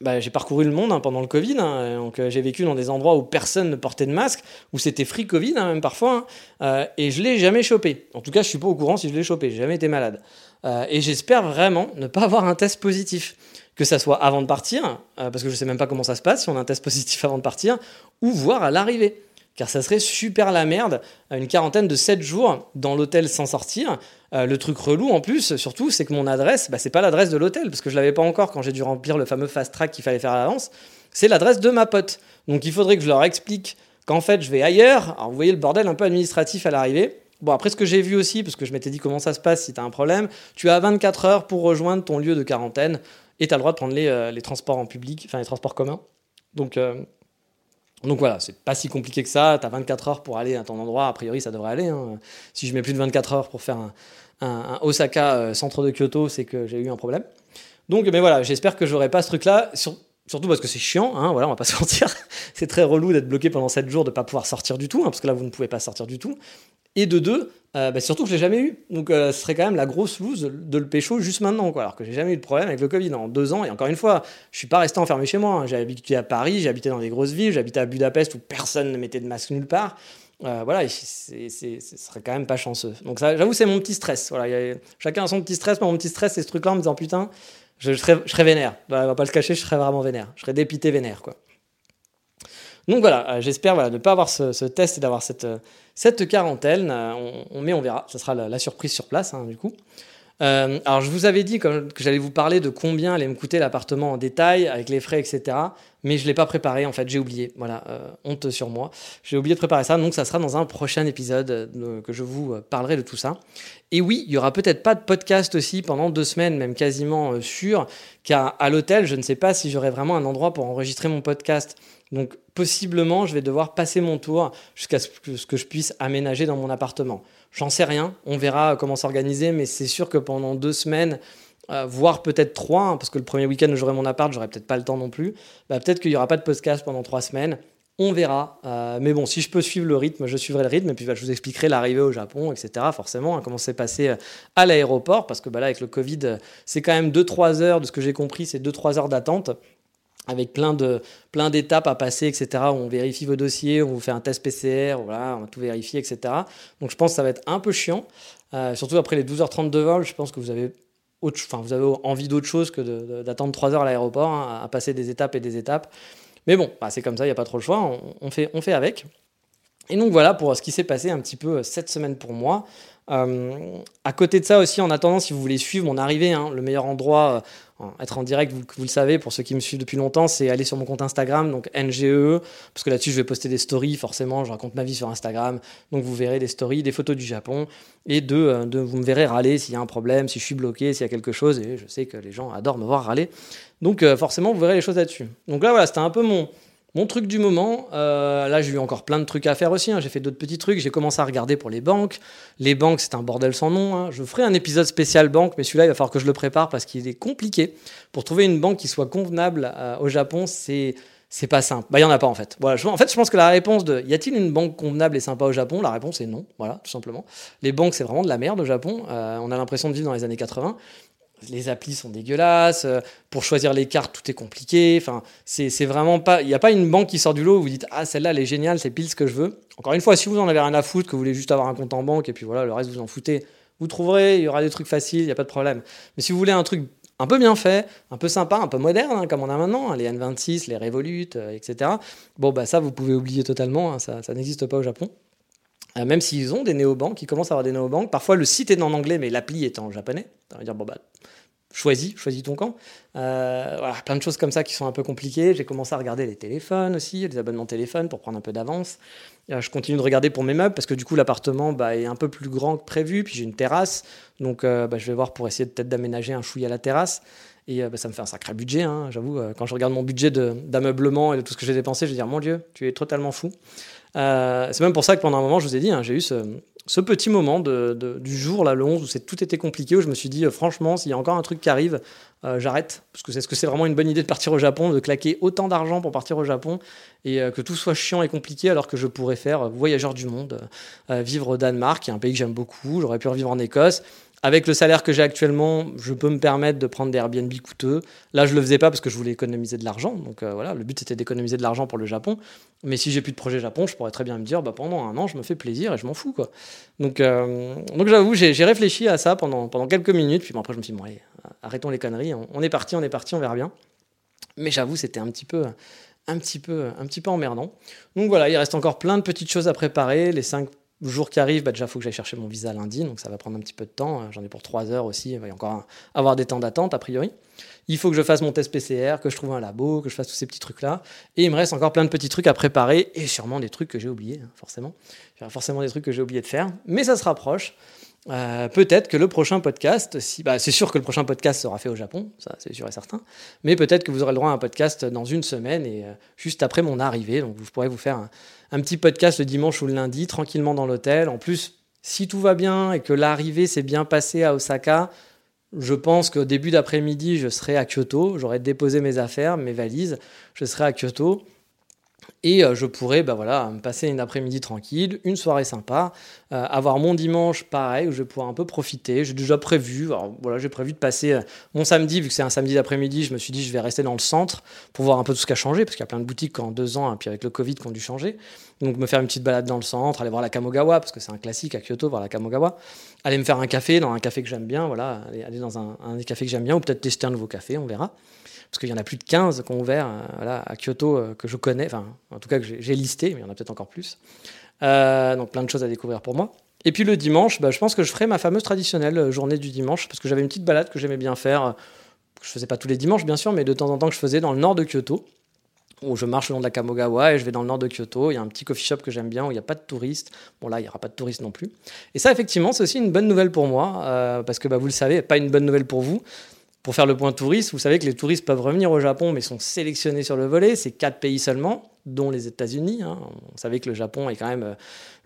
bah, j'ai parcouru le monde hein, pendant le Covid. Hein, donc, euh, j'ai vécu dans des endroits où personne ne portait de masque, où c'était free Covid, hein, même parfois. Euh, et je l'ai jamais chopé. En tout cas, je suis pas au courant si je l'ai chopé. J'ai jamais été malade. Euh, et j'espère vraiment ne pas avoir un test positif. Que ça soit avant de partir, parce que je sais même pas comment ça se passe si on a un test positif avant de partir, ou voir à l'arrivée car ça serait super la merde, une quarantaine de 7 jours dans l'hôtel sans sortir. Euh, le truc relou en plus, surtout, c'est que mon adresse, bah, c'est pas l'adresse de l'hôtel, parce que je l'avais pas encore quand j'ai dû remplir le fameux fast track qu'il fallait faire à l'avance. C'est l'adresse de ma pote. Donc il faudrait que je leur explique qu'en fait je vais ailleurs. Alors vous voyez le bordel un peu administratif à l'arrivée. Bon, après ce que j'ai vu aussi, parce que je m'étais dit comment ça se passe si tu as un problème, tu as 24 heures pour rejoindre ton lieu de quarantaine et tu as le droit de prendre les, euh, transports en public, enfin les transports communs. Donc. Euh, donc voilà, c'est pas si compliqué que ça. Tu as 24 heures pour aller à ton endroit. A priori, ça devrait aller. Hein. Si je mets plus de 24 heures pour faire un, Osaka euh, centre de Kyoto, c'est que j'ai eu un problème. Donc, mais voilà, j'espère que j'aurai pas ce truc-là. Surtout parce que c'est chiant, hein, voilà, on va pas se mentir. c'est très relou d'être bloqué pendant 7 jours, de pas pouvoir sortir du tout, hein, parce que là, vous ne pouvez pas sortir du tout. Et de deux, euh, bah, surtout que je l'ai jamais eu. Donc euh, ce serait quand même la grosse loose de le pécho juste maintenant, quoi. Alors que j'ai jamais eu de problème avec le Covid en deux ans. Et encore une fois, je suis pas resté enfermé chez moi. Hein. J'ai habité à Paris, j'ai habité dans des grosses villes, habité à Budapest où personne ne mettait de masque nulle part. Euh, voilà, ce serait quand même pas chanceux. Donc j'avoue, c'est mon petit stress. Voilà, chacun a son petit stress. mon petit stress, c'est ce truc-là en me disant putain, je, serais, vénère. Bah, on va pas le cacher, je serais vraiment vénère. Je serais dépité vénère, quoi. Donc voilà, j'espère voilà, ne pas avoir ce test et d'avoir cette cette quarantaine, euh, on, met, on verra. Ce sera la, surprise sur place, hein, du coup. Euh, alors, je vous avais dit que, j'allais vous parler de combien allait me coûter l'appartement en détail, avec les frais, etc. Mais je ne l'ai pas préparé, en fait, j'ai oublié. Voilà, euh, honte sur moi. J'ai oublié de préparer ça, donc ça sera dans un prochain épisode que je vous parlerai de tout ça. Et oui, il y aura peut-être pas de podcast aussi pendant deux semaines, même quasiment sûr, car à l'hôtel, je ne sais pas si j'aurai vraiment un endroit pour enregistrer mon podcast. Donc possiblement, je vais devoir passer mon tour jusqu'à ce que je puisse aménager dans mon appartement. J'en sais rien, on verra comment s'organiser, mais c'est sûr que pendant deux semaines, euh, voire peut-être trois, hein, parce que le premier week-end j'aurai mon appart, j'aurai peut-être pas le temps non plus, bah, peut-être qu'il n'y aura pas de podcast pendant trois semaines. On verra. Euh, mais bon, si je peux suivre le rythme, je suivrai le rythme. Et puis, bah, je vous expliquerai l'arrivée au Japon, etc. Forcément, hein, comment c'est passé euh, à l'aéroport. Parce que bah, là, avec le Covid, c'est quand même 2-3 heures, de ce que j'ai compris, c'est 2-3 heures d'attente avec plein de plein d'étapes à passer, etc. On vérifie vos dossiers, on vous fait un test PCR, voilà, on va tout vérifier, etc. Donc je pense que ça va être un peu chiant, euh, surtout après les 12h30 de vol. Je pense que vous avez enfin vous avez envie d'autre chose que d'attendre 3 heures à l'aéroport, hein, à passer des étapes et des étapes. Mais bon, bah, c'est comme ça, il n'y a pas trop le choix, on, fait on fait avec. Et donc voilà pour ce qui s'est passé un petit peu cette semaine pour moi. Euh, à côté de ça aussi, en attendant, si vous voulez suivre mon arrivée, hein, le meilleur endroit, euh, être en direct, vous, le savez, pour ceux qui me suivent depuis longtemps, c'est aller sur mon compte Instagram, donc NGE, e, parce que là-dessus, je vais poster des stories, forcément, je raconte ma vie sur Instagram, donc vous verrez des stories, des photos du Japon, et euh, de vous me verrez râler s'il y a un problème, si je suis bloqué, s'il y a quelque chose, et je sais que les gens adorent me voir râler, donc forcément, vous verrez les choses là-dessus. Donc là, voilà, c'était un peu mon mon truc du moment, euh, là j'ai eu encore plein de trucs à faire aussi, hein. j'ai fait d'autres petits trucs, j'ai commencé à regarder pour les banques. Les banques c'est un bordel sans nom, hein. je ferai un épisode spécial banque, mais celui-là il va falloir que je le prépare parce qu'il est compliqué. Pour trouver une banque qui soit convenable euh, au Japon, c'est... C'est pas simple. Bah, il n'y en a pas en fait. En fait, je pense que la réponse de y a-t-il une banque convenable et sympa au Japon? La réponse est non. Voilà, tout simplement. Les banques, c'est vraiment de la merde au Japon. Euh, on a l'impression de vivre dans les années 80 les applis sont dégueulasses, euh, pour choisir les cartes, tout est compliqué. Enfin, c'est vraiment pas. Il n'y a pas une banque qui sort du lot où vous dites Ah, celle-là, elle est géniale, c'est pile ce que je veux. Encore une fois, si vous en avez rien à foutre, que vous voulez juste avoir un compte en banque et puis voilà, le reste vous en foutez, vous trouverez, il y aura des trucs faciles, il n'y a pas de problème. Mais si vous voulez un truc un peu bien fait, un peu sympa, un peu moderne, hein, comme on a maintenant, hein, les N26, les Revolut, euh, etc. Bon, bah ça, vous pouvez oublier totalement, hein, ça, ça n'existe pas au Japon. Euh, même s'ils ont des néobanques, ils commencent à avoir des néobanques. Parfois, le site est en anglais, mais l'appli est en japonais. Ça veut dire, bon, bah, choisis, choisis ton camp. Euh, plein de choses comme ça qui sont un peu compliquées. J'ai commencé à regarder les téléphones aussi, les abonnements téléphone pour prendre un peu d'avance. Euh, je continue de regarder pour mes meubles parce que du coup l'appartement bah, est un peu plus grand que prévu, puis j'ai une terrasse, donc bah, je vais voir pour essayer peut-être d'aménager un chouïa à la terrasse. Et bah, ça me fait un sacré budget, hein, j'avoue. quand je regarde mon budget d'ameublement et de tout ce que j'ai dépensé, je vais dire mon Dieu, tu es totalement fou. C'est même pour ça que pendant un moment, je vous ai dit, hein, j'ai eu ce, petit moment du jour, là, le 11, où c'est, tout était compliqué, où je me suis dit, euh, franchement, s'il y a encore un truc qui arrive, euh, j'arrête. Parce que c'est ce que c'est vraiment une bonne idée de partir au Japon, de claquer autant d'argent pour partir au Japon, et euh, que tout soit chiant et compliqué, alors que je pourrais faire voyageur du monde, vivre au Danemark, qui est un pays que j'aime beaucoup, j'aurais pu revivre en Écosse, avec le salaire que j'ai actuellement, je peux me permettre de prendre des Airbnb coûteux. Là, je le faisais pas parce que je voulais économiser de l'argent. Donc euh, voilà, le but c'était d'économiser de l'argent pour le Japon. Mais si j'ai plus de projet Japon, je pourrais très bien me dire, bah, pendant un an, je me fais plaisir et je m'en fous. Quoi. Donc, euh, donc j'avoue, j'ai réfléchi à ça pendant, pendant quelques minutes. Puis bon, après, je me suis dit, arrêtons les conneries. On, est parti, on est parti, on verra bien. Mais j'avoue, c'était un petit peu un petit peu un petit peu emmerdant. Donc voilà, il reste encore plein de petites choses à préparer. Les cinq le jour qui arrive, bah déjà, il faut que j'aille chercher mon visa lundi, donc ça va prendre un petit peu de temps. J'en ai pour trois heures aussi, il va y encore avoir des temps d'attente, a priori. Il faut que je fasse mon test PCR, que je trouve un labo, que je fasse tous ces petits trucs-là. Et il me reste encore plein de petits trucs à préparer, et sûrement des trucs que j'ai oubliés, hein, forcément. Il y forcément des trucs que j'ai oublié de faire, mais ça se rapproche. Euh, peut-être que le prochain podcast, si, bah, c'est sûr que le prochain podcast sera fait au Japon, ça c'est sûr et certain, mais peut-être que vous aurez le droit à un podcast dans une semaine et euh, juste après mon arrivée, donc vous pourrez vous faire un, un petit podcast le dimanche ou le lundi, tranquillement dans l'hôtel. En plus, si tout va bien et que l'arrivée s'est bien passée à Osaka, je pense qu'au début d'après-midi, je serai à Kyoto. J'aurai déposé mes affaires, mes valises. Je serai à Kyoto. Et euh, je pourrais bah voilà, me passer une après-midi tranquille, une soirée sympa, euh, avoir mon dimanche pareil, où je vais pouvoir un peu profiter. J'ai déjà prévu, voilà, j'ai prévu de passer euh, mon samedi, vu que c'est un samedi d'après-midi, je me suis dit je vais rester dans le centre pour voir un peu tout ce qui a changé, parce qu'il y a plein de boutiques en deux ans, hein, puis avec le Covid qui ont dû changer. Donc me faire une petite balade dans le centre, aller voir la Kamogawa, parce que c'est un classique à Kyoto, voir la Kamogawa. Aller me faire un café dans un café que j'aime bien, voilà, aller, dans un, un des cafés que j'aime bien, ou peut-être tester un nouveau café, on verra parce qu'il y en a plus de 15 qui ont ouvert euh, à Kyoto euh, que je connais, enfin en tout cas que j'ai listé, mais il y en a peut-être encore plus. Euh, donc plein de choses à découvrir pour moi. Et puis le dimanche, bah, je pense que je ferai ma fameuse traditionnelle journée du dimanche, parce que j'avais une petite balade que j'aimais bien faire, que je faisais pas tous les dimanches bien sûr, mais de temps en temps que je faisais dans le nord de Kyoto, où je marche le long de la Kamogawa et je vais dans le nord de Kyoto. Il y a un petit coffee shop que j'aime bien où il n'y a pas de touristes. Bon, là, il n'y aura pas de touristes non plus. Et ça, effectivement, c'est aussi une bonne nouvelle pour moi, parce que bah, vous le savez, pas une bonne nouvelle pour vous. Pour faire le point touriste, vous savez que les touristes peuvent revenir au Japon, mais sont sélectionnés sur le volet. C'est quatre pays seulement, dont les États-Unis. Hein. On savait que le Japon est quand même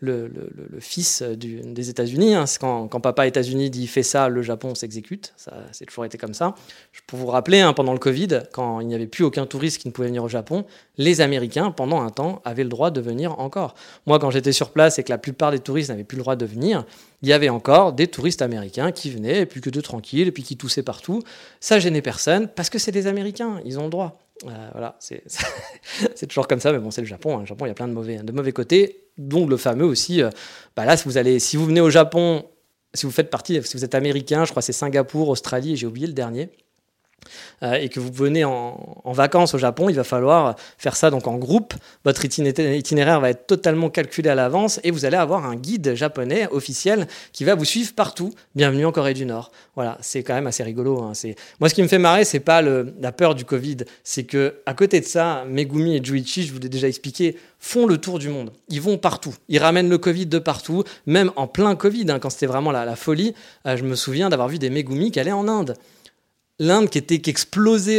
euh, le, fils des États-Unis. Hein. Quand, papa États-Unis dit fait ça, le Japon s'exécute. Ça, c'est toujours été comme ça. Je peux vous rappeler, hein, pendant le Covid, quand il n'y avait plus aucun touriste qui ne pouvait venir au Japon, les Américains, pendant un temps, avaient le droit de venir encore. Moi, quand j'étais sur place et que la plupart des touristes n'avaient plus le droit de venir, il y avait encore des touristes américains qui venaient, et puis que de tranquilles, et puis qui toussaient partout. Ça gênait personne, parce que c'est des Américains, ils ont le droit. Euh, voilà, c'est toujours comme ça, mais bon, c'est le Japon. Hein. Le Japon, il y a plein de mauvais, côtés, dont le fameux aussi. Euh, bah là, si vous, allez, si vous venez au Japon, si vous faites partie, si vous êtes américain, je crois c'est Singapour, Australie, j'ai oublié le dernier. Euh, et que vous venez en, vacances au Japon, il va falloir faire ça donc en groupe. Votre itinéraire va être totalement calculé à l'avance et vous allez avoir un guide japonais officiel qui va vous suivre partout. Bienvenue en Corée du Nord. Voilà, c'est quand même assez rigolo. Hein. Moi, ce qui me fait marrer, c'est pas la peur du Covid, c'est que à côté de ça, Megumi et Juichi, je vous l'ai déjà expliqué, font le tour du monde. Ils vont partout. Ils ramènent le Covid de partout, même en plein Covid, hein, quand c'était vraiment la, folie. Euh, je me souviens d'avoir vu des Megumi qui allaient en Inde l'Inde qui était qui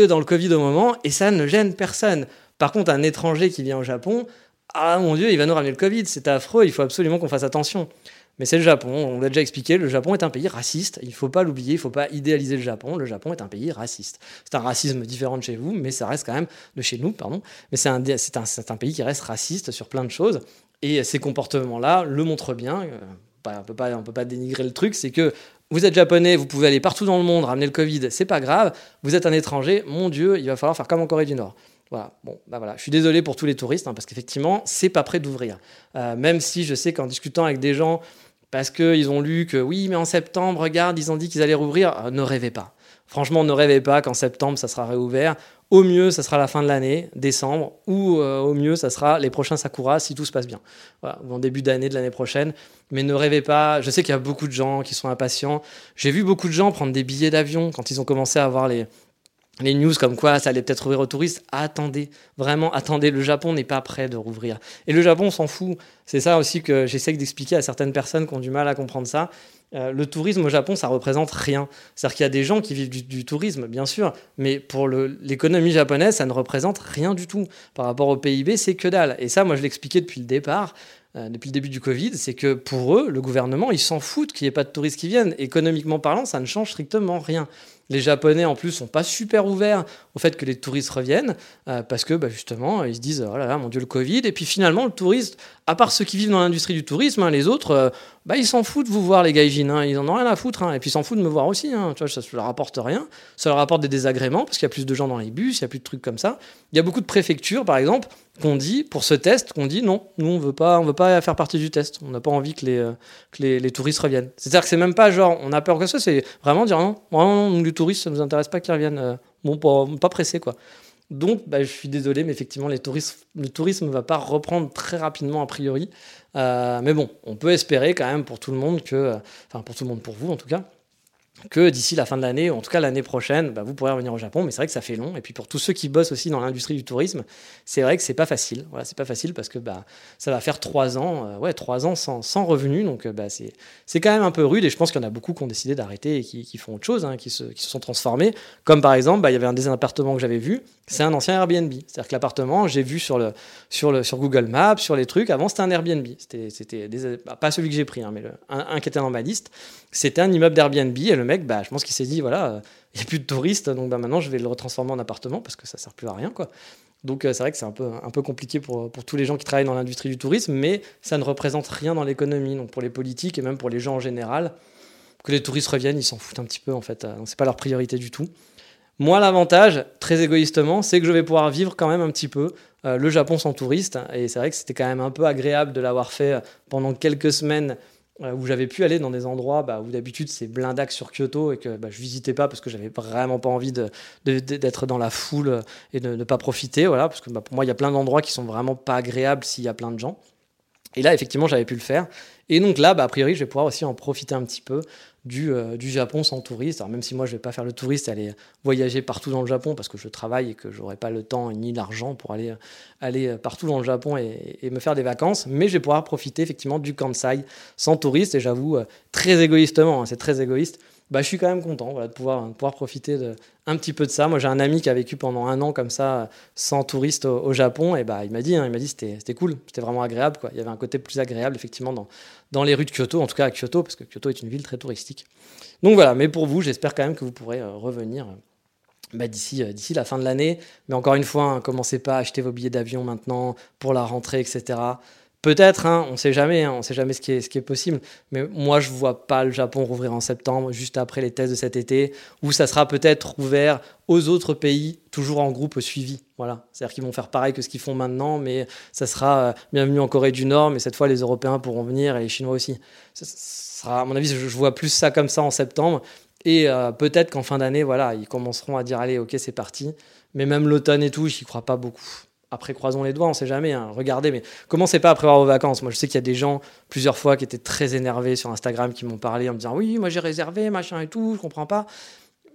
dans le Covid au moment, et ça ne gêne personne. Par contre, un étranger qui vient au Japon, ah mon Dieu, il va nous ramener le Covid, c'est affreux, il faut absolument qu'on fasse attention. Mais c'est le Japon, on l'a déjà expliqué, le Japon est un pays raciste, il ne faut pas l'oublier, il ne faut pas idéaliser le Japon, le Japon est un pays raciste. C'est un racisme différent de chez vous, mais ça reste quand même de chez nous, pardon, mais c'est un, pays qui reste raciste sur plein de choses, et ces comportements-là le montrent bien, euh, pas, on peut pas dénigrer le truc, c'est que vous êtes japonais, vous pouvez aller partout dans le monde, ramener le Covid, c'est pas grave. Vous êtes un étranger, mon Dieu, il va falloir faire comme en Corée du Nord. Voilà, bon, bah voilà. Je suis désolé pour tous les touristes, hein, parce qu'effectivement, c'est pas prêt d'ouvrir. Euh, même si je sais qu'en discutant avec des gens, parce qu'ils ont lu que oui, mais en septembre, regarde, ils ont dit qu'ils allaient rouvrir, euh, ne rêvez pas. Franchement, ne rêvez pas qu'en septembre, ça sera réouvert. Au mieux, ça sera la fin de l'année, décembre, ou euh, au mieux, ça sera les prochains Sakura si tout se passe bien. Voilà, ou en début d'année de l'année prochaine. Mais ne rêvez pas, je sais qu'il y a beaucoup de gens qui sont impatients. J'ai vu beaucoup de gens prendre des billets d'avion quand ils ont commencé à avoir les, les news comme quoi ça allait peut-être ouvrir aux touristes. Attendez, vraiment attendez, le Japon n'est pas prêt de rouvrir. Et le Japon s'en fout. C'est ça aussi que j'essaie d'expliquer à certaines personnes qui ont du mal à comprendre ça. Euh, le tourisme au Japon, ça représente rien. C'est-à-dire qu'il y a des gens qui vivent du, tourisme, bien sûr, mais pour l'économie japonaise, ça ne représente rien du tout. Par rapport au PIB, c'est que dalle. Et ça, moi, je l'expliquais depuis le départ. Euh, depuis le début du Covid, c'est que pour eux, le gouvernement, ils s'en foutent qu'il n'y ait pas de touristes qui viennent. Économiquement parlant, ça ne change strictement rien. Les Japonais, en plus, sont pas super ouverts au fait que les touristes reviennent, euh, parce que bah, justement, ils se disent, oh là là, mon Dieu, le Covid. Et puis finalement, le touriste, à part ceux qui vivent dans l'industrie du tourisme, hein, les autres, euh, bah, ils s'en foutent de vous voir, les gaijins. Hein, ils en ont rien à foutre. Hein, et puis ils s'en foutent de me voir aussi. Ça ne leur apporte rien. Ça leur apporte des désagréments, parce qu'il y a plus de gens dans les bus, il y a plus de trucs comme ça. Il y a beaucoup de préfectures, par exemple, qu'on dit, pour ce test, qu'on dit non, nous, on veut pas, on veut pas faire partie du test. On n'a pas envie que les, euh, que les, touristes reviennent. C'est-à-dire que c'est même pas genre, on a peur que ça, c'est vraiment dire non, vraiment, nous, les touristes, ça nous intéresse pas qu'ils reviennent. Euh, bon, pas pressé, quoi. Donc, bah, je suis désolé, mais effectivement, le tourisme ne va pas reprendre très rapidement, a priori. Euh, mais bon, on peut espérer quand même pour tout le monde que, enfin, pour tout le monde, pour vous en tout cas, que d'ici la fin de l'année, ou en tout cas l'année prochaine, bah, vous pourrez revenir au Japon. Mais c'est vrai que ça fait long. Et puis pour tous ceux qui bossent aussi dans l'industrie du tourisme, c'est vrai que c'est pas facile. Voilà, c'est pas facile parce que bah, ça va faire trois ans, euh, ouais, trois ans sans, revenus. Donc euh, bah, c'est, c'est quand même un peu rude. Et je pense qu'il y en a beaucoup qui ont décidé d'arrêter et qui, font autre chose, hein, qui, se, qui, se, sont transformés. Comme par exemple, il y avait un des appartements que j'avais vu, c'est un ancien Airbnb. C'est-à-dire que l'appartement, j'ai vu sur, le, sur, le, sur Google Maps, sur les trucs, avant c'était un Airbnb. C'était, pas celui que j'ai pris, hein, mais un, un qui était dans. C'était un immeuble d'Airbnb et le mec, bah, je pense qu'il s'est dit voilà, euh, il n'y a plus de touristes, donc bah, maintenant je vais le retransformer en appartement parce que ça sert plus à rien. quoi. Donc euh, c'est vrai que c'est un peu, un peu compliqué pour, pour tous les gens qui travaillent dans l'industrie du tourisme, mais ça ne représente rien dans l'économie. Donc pour les politiques et même pour les gens en général, que les touristes reviennent, ils s'en foutent un petit peu en fait. Euh, c'est pas leur priorité du tout. Moi, l'avantage, très égoïstement, c'est que je vais pouvoir vivre quand même un petit peu le Japon sans touristes. Et c'est vrai que c'était quand même un peu agréable de l'avoir fait pendant quelques semaines où j'avais pu aller dans des endroits bah, où d'habitude c'est blindax sur Kyoto et que bah, je visitais pas parce que j'avais vraiment pas envie d'être dans la foule et de ne pas profiter. Voilà, parce que bah, pour moi, il y a plein d'endroits qui sont vraiment pas agréables s'il y a plein de gens. Et là, effectivement, j'avais pu le faire. Et donc là, a priori, je vais pouvoir aussi en profiter un petit peu du, euh, du Japon sans touriste. Alors même si moi, je vais pas faire le touriste, aller voyager partout dans le Japon parce que je travaille et que j'aurai pas le temps ni l'argent pour aller, aller partout dans le Japon et, me faire des vacances. Mais je vais pouvoir profiter effectivement du Kansai sans touriste. Et j'avoue, euh, très égoïstement, hein, c'est très égoïste, bah, je suis quand même content voilà, de, pouvoir, pouvoir profiter de, un petit peu de ça. Moi, j'ai un ami qui a vécu pendant un an comme ça, sans touriste au, Japon, et bah, il m'a dit, hein, dit c'était cool, c'était vraiment agréable. Quoi. Il y avait un côté plus agréable, effectivement, dans, les rues de Kyoto, en tout cas à Kyoto, parce que Kyoto est une ville très touristique. Donc voilà, mais pour vous, j'espère quand même que vous pourrez euh, revenir. Euh, bah, d'ici, euh, la fin de l'année. Mais encore une fois, hein, commencez pas à acheter vos billets d'avion maintenant pour la rentrée, etc. Peut-être, hein, on ne sait jamais, hein, on sait jamais ce qui, est, ce qui est possible. Mais moi, je ne vois pas le Japon rouvrir en septembre, juste après les tests de cet été, où ça sera peut-être ouvert aux autres pays, toujours en groupe suivi. Voilà. C'est-à-dire qu'ils vont faire pareil que ce qu'ils font maintenant, mais ça sera euh, bienvenue en Corée du Nord, mais cette fois, les Européens pourront venir et les Chinois aussi. Ça, sera, à mon avis, je, je vois plus ça comme ça en septembre. Et euh, peut-être qu'en fin d'année, voilà, ils commenceront à dire allez, ok, c'est parti. Mais même l'automne et tout, j'y crois pas beaucoup. Après, croisons les doigts, on sait jamais. Hein. Regardez, mais commencez pas à prévoir vos vacances. Moi, je sais qu'il y a des gens, plusieurs fois, qui étaient très énervés sur Instagram, qui m'ont parlé en me disant oui, moi j'ai réservé, machin et tout, je comprends pas.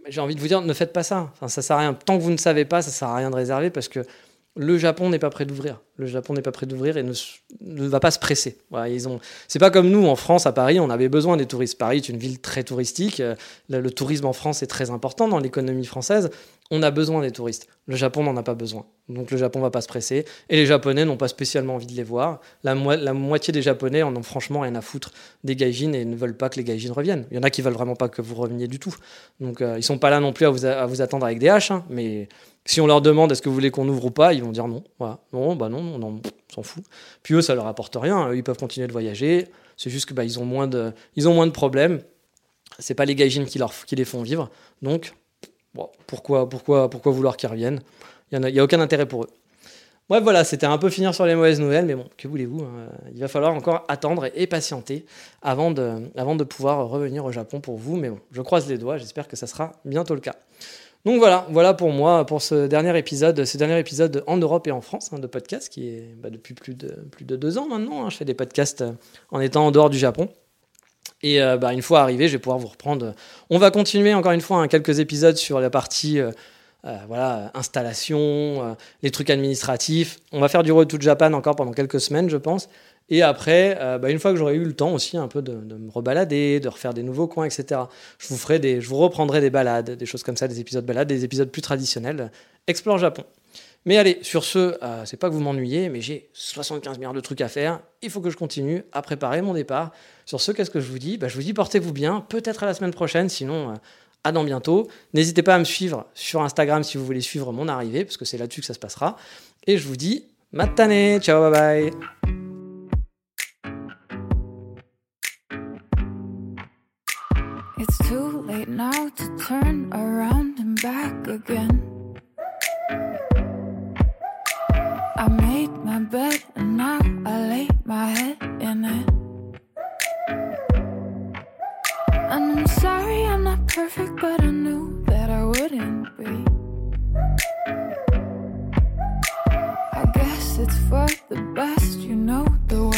J'ai envie de vous dire, ne faites pas ça. Enfin, ça sert à rien. Tant que vous ne savez pas, ça sert à rien de réserver parce que le Japon n'est pas prêt d'ouvrir. Le Japon n'est pas prêt d'ouvrir et ne, va pas se presser. Voilà, ils ont. C'est pas comme nous en France, à Paris, on avait besoin des touristes. Paris est une ville très touristique. Euh, le tourisme en France est très important dans l'économie française. On a besoin des touristes. Le Japon n'en a pas besoin. Donc le Japon va pas se presser. Et les Japonais n'ont pas spécialement envie de les voir. La, mo la, moitié des Japonais en ont franchement rien à foutre des gaijins et ne veulent pas que les gaijins reviennent. Il y en a qui veulent vraiment pas que vous reveniez du tout. Donc euh, ils sont pas là non plus à vous, attendre avec des haches. Hein, mais si on leur demande est-ce que vous voulez qu'on ouvre ou pas, ils vont dire non. Voilà. Non, bah non, on s'en fout. Puis eux, ça leur apporte rien. Eux, ils peuvent continuer de voyager. C'est juste que bah, ont moins de, ils ont moins problèmes. C'est pas les gaijins qui, qui les font vivre. Donc Bon, pourquoi, pourquoi, vouloir qu'ils reviennent? Il n'y a, aucun intérêt pour eux. Bref, voilà, c'était un peu finir sur les mauvaises nouvelles, mais bon, que voulez-vous hein Il va falloir encore attendre et patienter avant de, pouvoir revenir au Japon pour vous. Mais bon, je croise les doigts, j'espère que ça sera bientôt le cas. Donc voilà, voilà pour moi, pour ce dernier épisode, ce dernier épisode en Europe et en France hein, de podcast, qui est bah, depuis plus de, deux ans maintenant. Hein, je fais des podcasts en étant en dehors du Japon. Et euh, bah, une fois arrivé, je vais pouvoir vous reprendre. On va continuer encore une fois hein, quelques épisodes sur la partie euh, euh, voilà, installation, les trucs administratifs. On va faire du Road to Japan encore pendant quelques semaines, je pense. Et après, bah, une fois que j'aurai eu le temps aussi un peu de, de, me rebalader, de refaire des nouveaux coins, etc., je vous, ferai des, je vous reprendrai des balades, des choses comme ça, des épisodes balades, des épisodes plus traditionnels. Explore Japon. Mais allez, sur ce, euh, c'est pas que vous m'ennuyez, mais j'ai 75 milliards de trucs à faire. Il faut que je continue à préparer mon départ. Sur ce, qu'est-ce que je vous dis? Bah, Je vous dis portez-vous bien, peut-être à la semaine prochaine, sinon euh, à dans bientôt. N'hésitez pas à me suivre sur Instagram si vous voulez suivre mon arrivée, parce que c'est là-dessus que ça se passera. Et je vous dis matane, ciao, bye bye. I made my bed and now I lay my head in it. And I'm sorry I'm not perfect, but I knew that I wouldn't be. I guess it's for the best, you know the way.